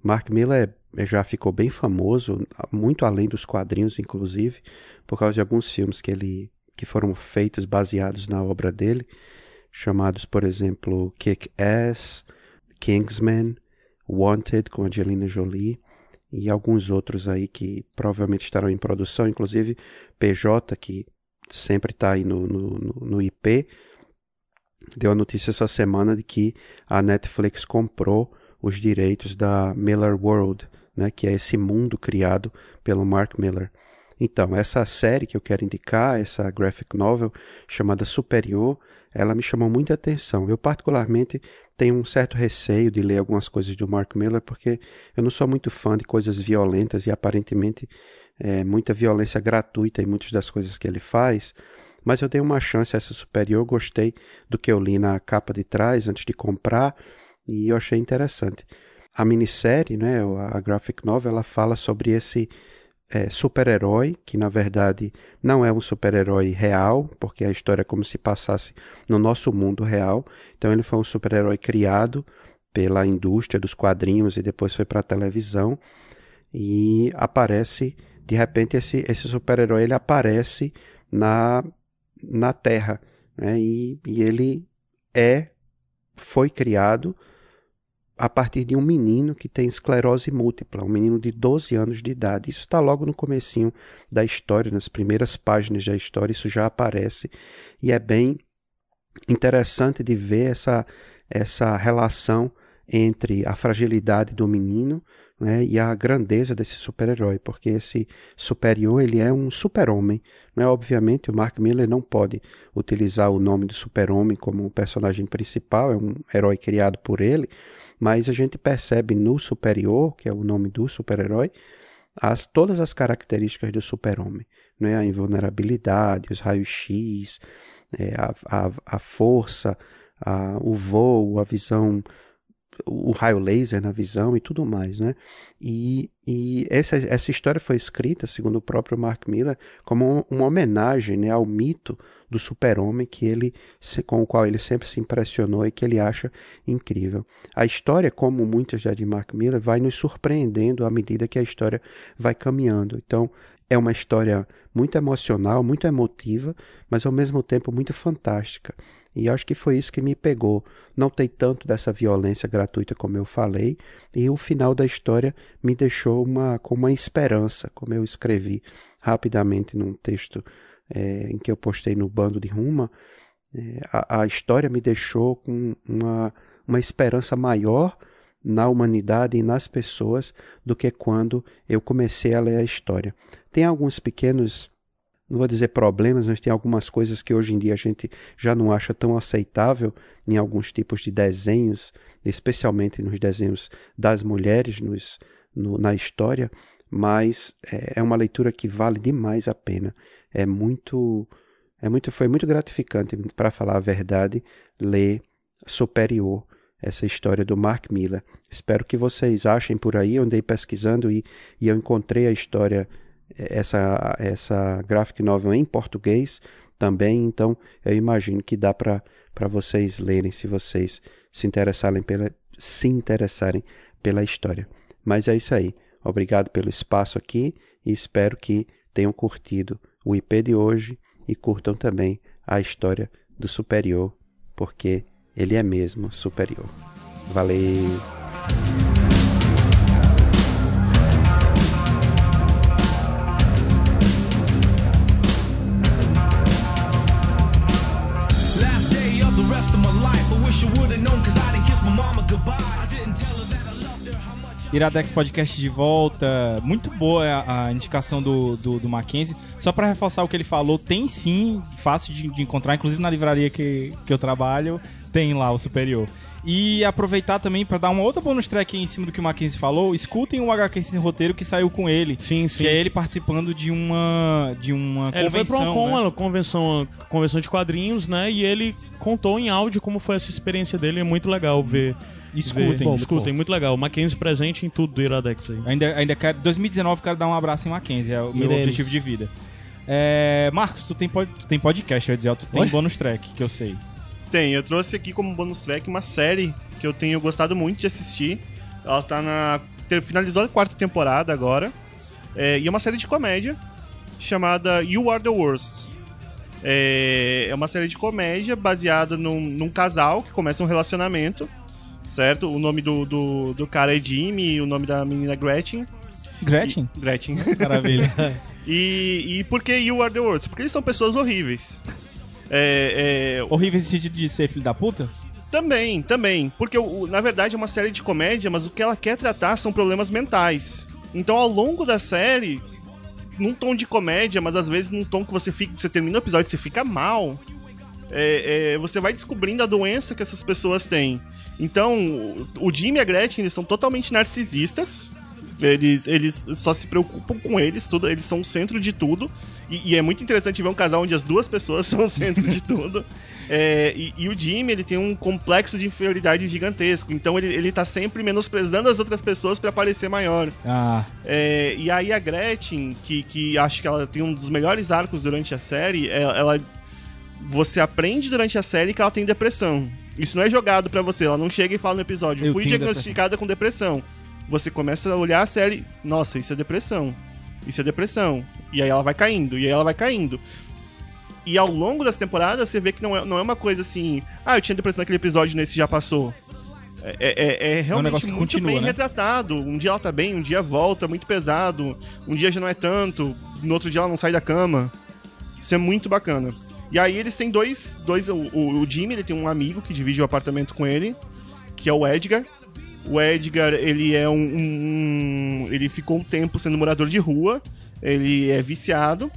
Mark Miller é- já ficou bem famoso, muito além dos quadrinhos, inclusive, por causa de alguns filmes que ele que foram feitos baseados na obra dele, chamados, por exemplo, Kick-Ass, Kingsman, Wanted com Angelina Jolie e alguns outros aí que provavelmente estarão em produção, inclusive PJ, que sempre está aí no, no, no- IP, deu a notícia essa semana de que a Netflix comprou os direitos da Miller World, né, que é esse mundo criado pelo Mark Miller. Então, essa série que eu quero indicar, essa graphic novel chamada Superior, ela me chamou muita atenção. Eu particularmente tenho um certo receio de ler algumas coisas do Mark Miller porque eu não sou muito fã de coisas violentas e aparentemente é, muita violência gratuita em muitas das coisas que ele faz. Mas eu dei uma chance a essa Superior, gostei do que eu li na capa de trás antes de comprar e eu achei interessante. A minissérie, né, a graphic novel, ela fala sobre esse é, super-herói, que na verdade não é um super-herói real, porque a história é como se passasse no nosso mundo real. Então ele foi um super-herói criado pela indústria dos quadrinhos e depois foi para a televisão e aparece de repente esse, esse super-herói ele aparece na na Terra né? e, e ele é foi criado a partir de um menino que tem esclerose múltipla, um menino de 12 anos de idade. Isso está logo no comecinho da história, nas primeiras páginas da história, isso já aparece e é bem interessante de ver essa, essa relação entre a fragilidade do menino né, e a grandeza desse super-herói, porque esse superior ele é um super-homem. Né? Obviamente, o Mark Miller não pode utilizar o nome do super-homem como personagem principal, é um herói criado por ele, mas a gente percebe no superior, que é o nome do super-herói, as, todas as características do super-homem. Né? A invulnerabilidade, os raios-x, é, a, a, a força, a, o voo, a visão o raio laser na visão e tudo mais, né? E, e essa, essa história foi escrita, segundo o próprio Mark Miller, como um- uma homenagem né, ao mito do super-homem que ele com o qual ele sempre se impressionou e que ele acha incrível. A história, como muitas já de Mark Miller, vai nos surpreendendo à medida que a história vai caminhando. Então, é uma história muito emocional, muito emotiva, mas ao mesmo tempo muito fantástica. E acho que foi isso que me pegou. Não tem tanto dessa violência gratuita como eu falei, e o final da história me deixou uma, com uma esperança, como eu escrevi rapidamente num texto eh, em que eu postei no bando de Ruma. eh, a, a história me deixou com uma, uma esperança maior na humanidade e nas pessoas do que quando eu comecei a ler a história. Tem alguns pequenos não vou dizer problemas, mas tem algumas coisas que hoje em dia a gente já não acha tão aceitável em alguns tipos de desenhos, especialmente nos desenhos das mulheres nos, no- na história, mas é, é uma leitura que vale demais a pena. É muito, é muito, foi muito gratificante, para falar a verdade, ler Superior, essa história do Mark Miller. Espero que vocês achem por aí, eu andei pesquisando e, e eu encontrei a história essa, essa graphic novel em português também, então eu imagino que dá para vocês lerem se vocês se interessarem pela, se interessarem pela história. Mas é isso aí. Obrigado pelo espaço aqui e espero que tenham curtido o IP de hoje e curtam também a história do superior, porque ele é mesmo superior. Valeu! Iradex Podcast de volta. Muito boa a, a indicação do, do, do Mackenzie. Só pra reforçar o que ele falou, tem sim, fácil de, de encontrar, inclusive na livraria que, que eu trabalho, tem lá o Superior. E aproveitar também pra dar uma outra bonus track em cima do que o Mackenzie falou, escutem o HQ Sem Roteiro que saiu com ele. Sim, sim. Que é ele participando de uma de uma É, ele foi pra convenção, uma, né? convenção, convenção de quadrinhos, né? E ele contou em áudio como foi essa experiência dele. É muito legal ver. Escutem. ver- Bom, escutem, muito legal. O Mackenzie presente em tudo do Iradex aí. Ainda, ainda quero. 2019 quero dar um abraço em Mackenzie, é o meu Iremos. objetivo de vida. É, Marcos, tu tem, pod- tu tem podcast, eu ia dizer, tu tem Oi? bônus track, que eu sei. Tem, eu trouxe aqui como bonus track uma série que eu tenho gostado muito de assistir. Ela tá na. Finalizou a quarta temporada agora. É, e é uma série de comédia chamada You Are the Worst. É, é uma série de comédia baseada num, num casal que começa um relacionamento, certo? O nome do, do, do cara é Jimmy e o nome da menina é Gretchen. Gretchen? E- Gretchen. Maravilha. e, e por que You Are the Worst? Porque eles são pessoas horríveis. É, é, Horrível esse sentido de ser filho da puta? Também, também. Porque, na verdade, é uma série de comédia, mas o que ela quer tratar são problemas mentais. Então, ao longo da série, num tom de comédia, mas às vezes num tom que você fica. Você termina o episódio e você fica mal. é, é, você vai descobrindo a doença que essas pessoas têm. Então, o- o Jimmy e a Gretchen, eles são totalmente narcisistas. Eles, eles só se preocupam com eles, tudo, eles são o centro de tudo. E, e é muito interessante ver um casal onde as duas pessoas são o centro de tudo. É, e, e o Jimmy, ele tem um complexo de inferioridade gigantesco. Então ele, ele tá sempre menosprezando as outras pessoas pra parecer maior. Ah, É, e aí a Gretchen, que, que acho que ela tem um dos melhores arcos durante a série, é- ela. Você aprende durante a série que ela tem depressão. Isso não é jogado pra você, ela não chega e fala no episódio, Eu fui diagnosticada com depressão. Você começa a olhar a série, nossa, isso é depressão. Isso é depressão. E aí ela vai caindo, e aí ela vai caindo. E ao longo das temporadas, você vê que não é, não é uma coisa assim, ah, eu tinha depressão naquele episódio, nesse já passou. É, é- é realmente negócio que muito continua, bem né? retratado. Um dia ela tá bem, um dia volta, muito pesado. Um dia já não é tanto, no outro dia ela não sai da cama. Isso é muito bacana. E aí eles têm dois. dois o- o Jimmy ele tem um amigo que divide o apartamento com ele, que é o Edgar. O Edgar, ele é um, um- Ele ficou um tempo sendo morador de rua. Ele é viciado.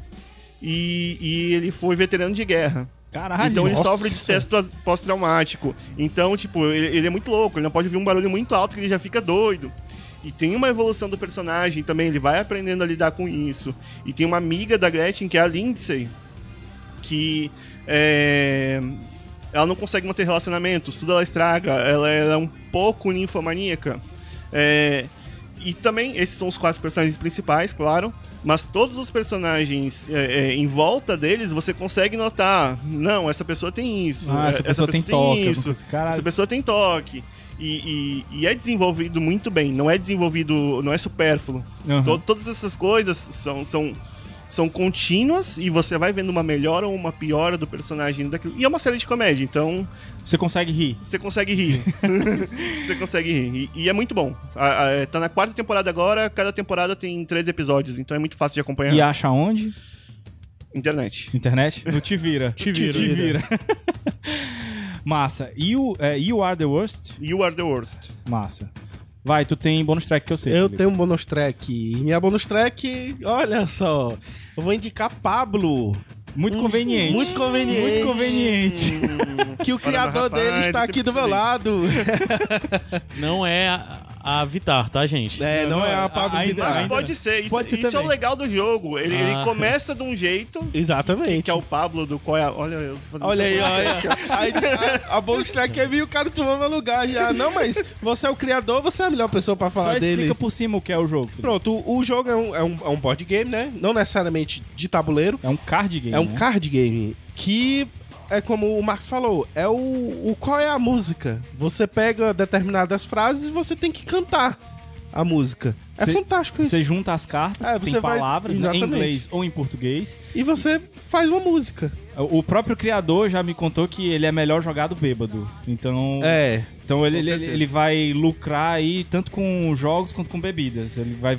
E, e ele foi veterano de guerra. caralho. Então ele nossa. sofre de estresse pós- pós-traumático. Então, tipo, ele, ele é muito louco, ele não pode ouvir um barulho muito alto que ele já fica doido. E tem uma evolução do personagem também, ele vai aprendendo a lidar com isso. E tem uma amiga da Gretchen, que é a Lindsay, que é, ela não consegue manter relacionamentos, tudo ela estraga, ela, ela é um pouco ninfomaníaca. É, e também, esses são os quatro personagens principais, claro. Mas todos os personagens é, é, em volta deles, você consegue notar. Não, essa pessoa tem isso. Ah, essa é, pessoa tem toque, isso. essa- caralho. Essa pessoa tem toque. E, e- e é desenvolvido muito bem. Não é desenvolvido. Não é supérfluo. To- todas essas coisas são, são, são contínuas e você vai vendo uma melhora ou uma piora do personagem daquilo. E é uma série de comédia, então Você consegue rir. você consegue rir. você consegue rir. E, e é muito bom. A- a- é, tá na quarta temporada agora, cada temporada tem três episódios, então é muito fácil de acompanhar. E acha onde? Internet. Internet? No Te Vira. Te Vira. Te Vira. Massa. O é, You Are The Worst? You are the worst. Massa. Vai, tu tem bônus track que eu sei. Eu Felipe. tenho um bonus track. E minha bonus track, olha só. Eu vou indicar Pablo. Muito conveniente. Muito conveniente. Muito conveniente. Que o criador rapaz, dele está eu aqui do meu lado. Não é a, a Vitar, tá, gente? É, não, Não, é a Pablo ainda- Vittar. Mas pode ser. Isso, Pode ser isso é o legal do jogo. Ele, ele Ah. começa de um jeito, Exatamente. que é o Pablo do qual é. a- Olha, eu tô fazendo Olha aí, olha. Aí, a, a bonus track é meio o cara meu lugar já. Não, mas você é o criador, você é a melhor pessoa pra Só falar explica dele. por cima o que é o jogo. Felipe. Pronto, o, o jogo é um, é, um, é um board game, né? Não necessariamente de tabuleiro. É um card game. É um né? card game que é como o Marcos falou, é o, o qual é a música. Você pega determinadas frases e você tem que cantar a música. É Cê- fantástico isso. Você junta as cartas, É, que tem você vai- palavras né, em inglês ou em português. E você faz uma música. O próprio criador já me contou que ele é melhor jogado bêbado. Então, É. então ele, ele, ele vai lucrar aí tanto com jogos quanto com bebidas. Ele vai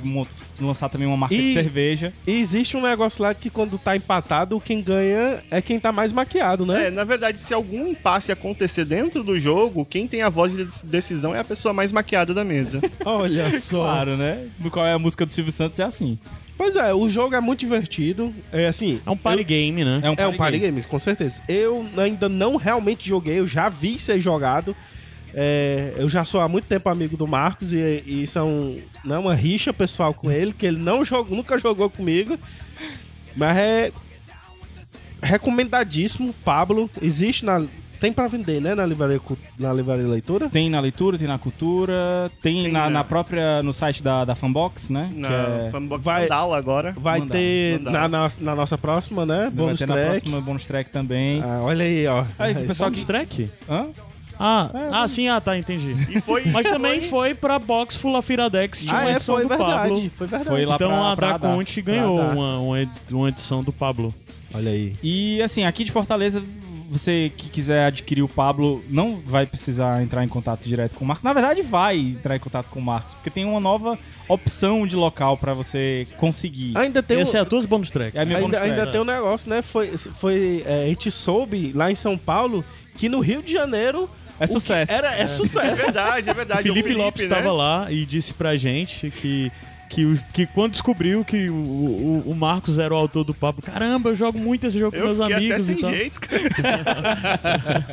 lançar também uma marca de E- cerveja. E existe um negócio lá que quando tá empatado, quem ganha é quem tá mais maquiado, né? É, na verdade, se algum impasse acontecer dentro do jogo, quem tem a voz de decisão é a pessoa mais maquiada da mesa. Olha só. Claro, né? No qual é a música do Silvio Santos é assim. Pois é, o jogo é muito divertido. É assim. É um party game, né? É um É um party game. games, com certeza. Eu ainda não realmente joguei, eu já vi ser jogado. É, eu já sou há muito tempo amigo do Marcos e, e isso é um, não é uma rixa pessoal com ele, que ele não jogou, nunca jogou comigo. Mas é recomendadíssimo, Pablo. Existe na. Tem pra vender, né? Na livraria, na livraria leitura. Tem na leitura, tem na cultura, tem, Tem na, na- na própria. no site da, da Fanbox, né? Na que é, Fanbox vai- Mandala agora. Vai Mandar, ter mandar. na, na, na nossa próxima, né? vai Bônus ter na track. próxima bonus track também. Ah, olha aí, ó. Aí, o pessoal que. track? Hã? Ah, É, ah, sim, ah, tá, entendi. E foi. Mas também foi pra Box Full of Iradex, tinha Ah, uma é, edição foi do verdade. Pablo. Foi verdade. Foi lá Então pra, a pra da dar. Conte ganhou uma, uma edição do Pablo. Olha aí. E assim, aqui de Fortaleza, você que quiser adquirir o Pablo, não vai precisar entrar em contato direto com o Marcos. Na verdade, vai entrar em contato com o Marcos, porque tem uma nova opção de local pra você conseguir. Ainda tem Esse um... é a tua bonus track. É a minha bonus Ainda, track. ainda tem um negócio, né? Foi, foi é, a gente soube lá em São Paulo que no Rio de Janeiro É o sucesso. Era é, É sucesso. verdade, é verdade. Felipe, O Felipe Lopes né? estava lá e disse pra gente que, que, o- que quando descobriu que o, o, o Marcos era o autor do Pablo, caramba, eu jogo muito esse jogo com Eu meus fiquei até amigos sem e tal. jeito, cara.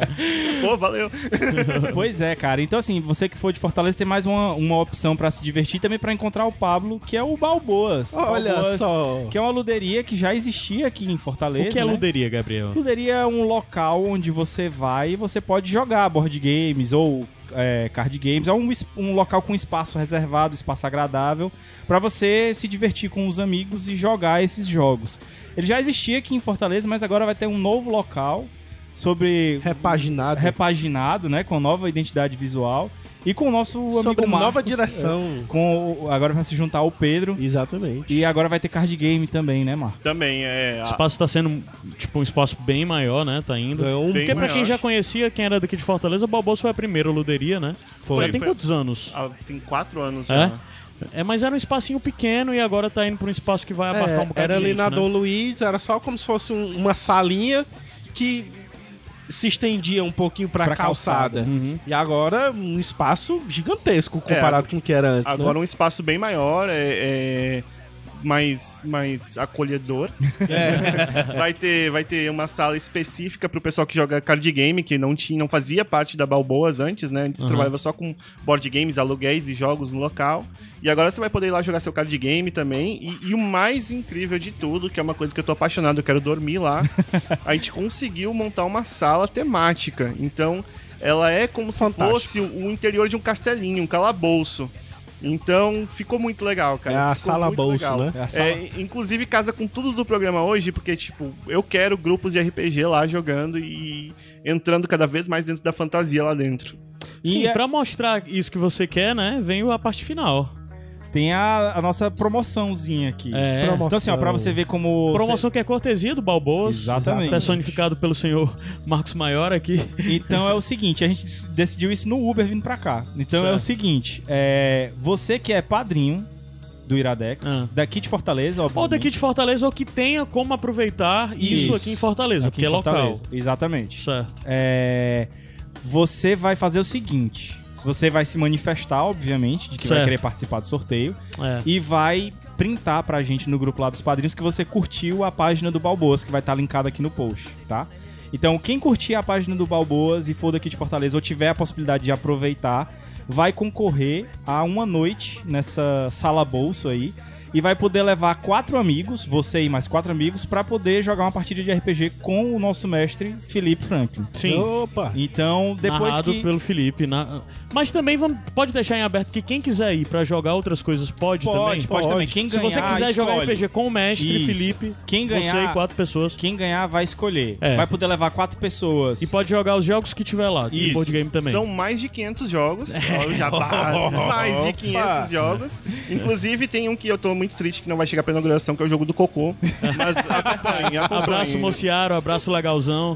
Pô, valeu. Pois é, cara. Então, assim, você que for de Fortaleza tem mais uma, uma opção pra se divertir também pra encontrar o Pablo, que é o Balboas. Olha Balboas, só. Que é uma luderia que já existia aqui em Fortaleza. O que é né? luderia, Gabriel? Luderia é um local onde você vai e você pode jogar board games ou é, card games. É um, um local com espaço reservado, espaço agradável, pra você se divertir com os amigos e jogar esses jogos. Ele já existia aqui em Fortaleza, mas agora vai ter um novo local sobre Repaginado. repaginado, né, com nova identidade visual e com o nosso amigo sobre Marcos, nova é, direção. com o- agora vai se juntar o Pedro Exatamente. e agora vai ter card game também, né, Marcos? Também é. O a- espaço tá sendo, tipo, um espaço bem maior, né? Tá indo. Ganhou um Porque pra quem maior. já conhecia, quem era daqui de Fortaleza, o Balboas foi a primeira luderia, né? Foi, já tem foi. quantos anos? a- tem quatro anos É? já. É, mas era um espacinho pequeno e agora tá indo pra um espaço que vai abarcar um É, bocado era de ali gente, na né? Dom Luiz, era só como se fosse um- uma salinha que se estendia um pouquinho pra, Pra calçada. calçada. Uhum. E agora um espaço gigantesco comparado com o que era antes. Agora né? um espaço bem maior, é, é, mais, mais acolhedor. vai, ter, vai ter uma sala específica pro pessoal que joga card game, que não, tinha, não fazia parte da Balboas antes, né? Antes trabalhava só com board games, aluguéis e jogos no local. E agora você vai poder ir lá jogar seu card game também. E, e o mais incrível de tudo, que é uma coisa que eu tô apaixonado, eu quero dormir lá, a gente conseguiu montar uma sala temática. Então, ela é como se fosse o interior de um castelinho, um calabouço. Então, ficou muito legal, cara. É a Ficou sala bolso, legal. né? É a sala- É, inclusive casa com tudo do programa hoje, porque, tipo, eu quero grupos de RPG lá jogando e entrando cada vez mais dentro da fantasia lá dentro. Sim, E é- pra mostrar isso que você quer, né, vem a parte final. Tem a, a nossa promoçãozinha aqui. É. Então, assim, ó, pra você ver como. Promoção que é cortesia do Balboas. Exatamente. Personificado pelo senhor Marcos Maior aqui. Então é o seguinte, a gente decidiu isso no Uber vindo pra cá. Então é o Certo. seguinte, é, você que é padrinho do Iradex, Ah. daqui de Fortaleza, Ou obviamente. daqui de Fortaleza, ou que tenha como aproveitar isso, Isso. aqui em Fortaleza, Aqui porque em é local. Fortaleza. Exatamente. Certo. É, você vai fazer o seguinte, você vai se manifestar, obviamente, de que vai Certo. querer participar do sorteio É. e vai printar pra gente no grupo lá dos padrinhos que você curtiu a página do Balboas, que vai estar linkada aqui no post, tá? Então, quem curtir a página do Balboas e for daqui de Fortaleza ou tiver a possibilidade de aproveitar, vai concorrer a uma noite nessa sala bolso aí e vai poder levar quatro amigos, você e mais quatro amigos, pra poder jogar uma partida de RPG com o nosso mestre Felipe Franklin. Sim. Opa! Então, depois Narrado que pelo Felipe. na- Mas também vamos... pode deixar em aberto que quem quiser ir pra jogar outras coisas pode, pode, também. pode, também. Quem Se ganhar, você quiser jogar escolhe. RPG com o mestre Isso. Felipe, Quem você ganhar- e quatro pessoas. Quem ganhar vai escolher. É. Vai poder levar quatro pessoas. E pode jogar os jogos que tiver lá, de Isso. board game também. São mais de 500 jogos. Ó, já bah, mais de 500 jogos. Inclusive, tem um que eu tô muito triste que não vai chegar pra inauguração, que é o jogo do Cocô. Mas acompanhe, acompanhe. Abraço, Mociaro, abraço legalzão.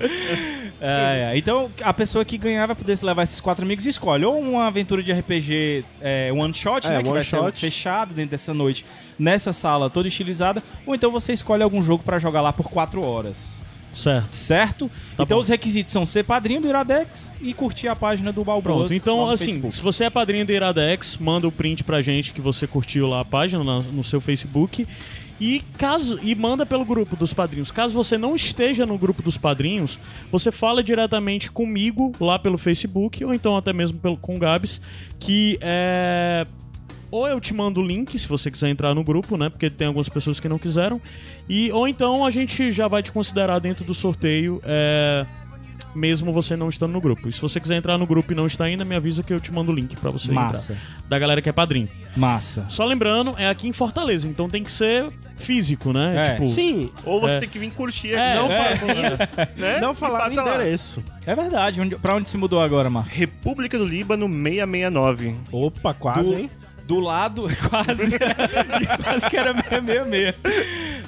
É, é. Então, a pessoa que ganhar vai poder levar esses quatro amigos e escolhe ou uma aventura de RPG é, one shot, É, né? Que one vai ser shot. fechado dentro dessa noite, nessa sala toda estilizada, ou então você escolhe algum jogo pra jogar lá por quatro horas. Certo. Certo? Tá então bom. os requisitos são ser padrinho do Iradex e curtir a página do Balboas. Pronto, então assim, Facebook. se você é padrinho do Iradex, manda o print pra gente que você curtiu lá a página na- no seu Facebook. E caso e manda pelo grupo dos padrinhos. Caso você não esteja no grupo dos padrinhos, você fala diretamente comigo lá pelo Facebook ou então até mesmo pelo com o Gabs, que é ou eu te mando o link se você quiser entrar no grupo, né? Porque tem algumas pessoas que não quiseram. E ou então a gente já vai te considerar dentro do sorteio, é, mesmo você não estando no grupo. E se você quiser entrar no grupo e não está ainda, me avisa que eu te mando o link pra você Massa. entrar. Da galera que é padrinho. Massa. Só lembrando, é aqui em Fortaleza, então tem que ser físico, né? É. Tipo, Sim, Ou você É. tem que vir curtir É, aqui. Não é, faz né? não falar lá. endereço. É verdade. Onde, pra onde se mudou agora, Marcos? República do Líbano 669. Opa, quase, Do- hein? Do lado, quase. quase que era 666.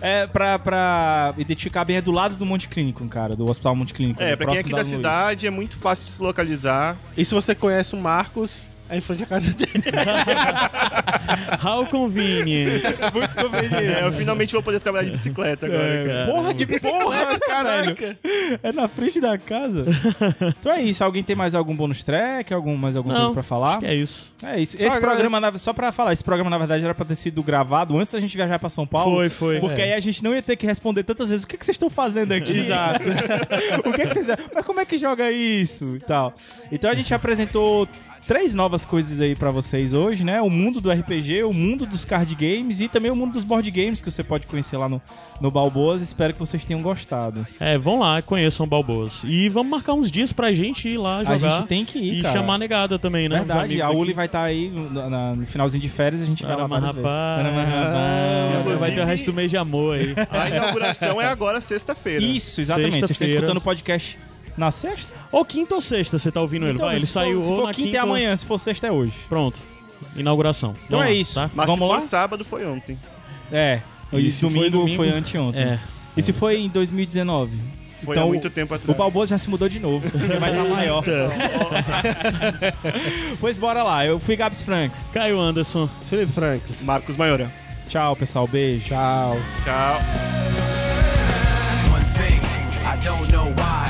É, pra, pra identificar bem, é do lado do Monte Clínico, cara, do Hospital Monte Clínico. É, pra quem é aqui da Luiz. cidade, é muito fácil de se localizar. E se você conhece o Marcos, é em frente à casa dele. how convenient. Muito conveniente. É, eu finalmente vou poder trabalhar de bicicleta agora, cara. Porra de bicicleta, caraca. É na frente da casa. então é isso. Alguém tem mais algum bônus track? Algum, mais alguma Não, coisa pra falar? acho que é isso. É isso. Só esse agrade- programa, na- só pra falar, esse programa na verdade era pra ter sido gravado antes da gente viajar pra São Paulo. Foi, foi. Porque É. aí a gente não ia ter que responder tantas vezes o que, que vocês estão fazendo aqui. Exato. o que, que vocês. Mas como é que joga isso e tal? Então a gente apresentou três novas coisas aí pra vocês hoje, né? O mundo do RPG, o mundo dos card games e também o mundo dos board games que você pode conhecer lá no, no Balboas. Espero que vocês tenham gostado. É, vão lá, conheçam Balboas. E vamos marcar uns dias pra gente ir lá jogar. A gente tem que ir, E cara. chamar a negada também, né? Verdade, a. Uli vai estar aí no, na- no finalzinho de férias, a gente vai lá vezes. rapaz. Vai ter o resto do mês de amor aí. A inauguração é agora, sexta-feira. Isso, exatamente. Vocês estão escutando o podcast na sexta? ou quinta ou sexta, você tá ouvindo ele? Então, Vai, ele se saiu for, se ou for na quinta, quinta é ou- amanhã, se for sexta é hoje. Pronto. Inauguração. Então Vamos é lá, isso. tá? Mas Vamos se lá? for sábado, foi ontem. É. E E se foi domingo, domingo? foi anteontem. É. E se foi em 2019? Foi Então, há muito tempo O atrás. Balboa já se mudou de novo, porque vai estar maior. pois bora lá, eu fui Gabs Franks. Caio Anderson. Felipe Frank. Marcos Maiora. Tchau, pessoal, beijo. Tchau. Tchau. one thing. I don't know why.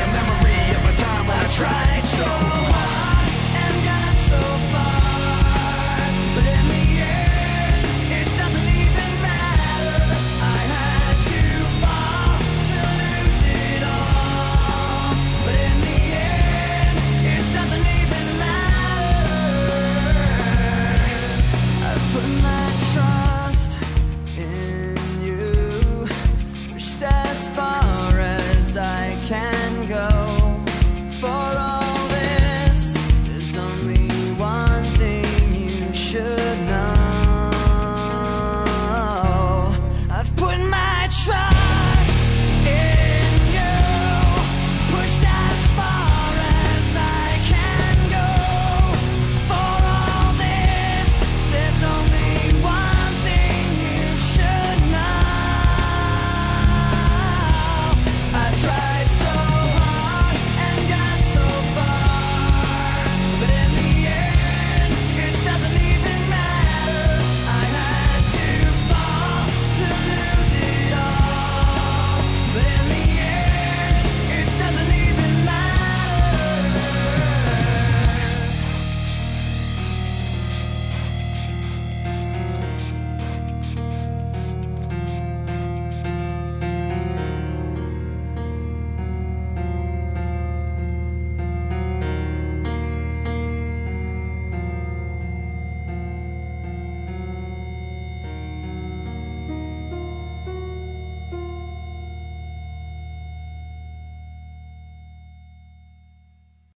tried so hard.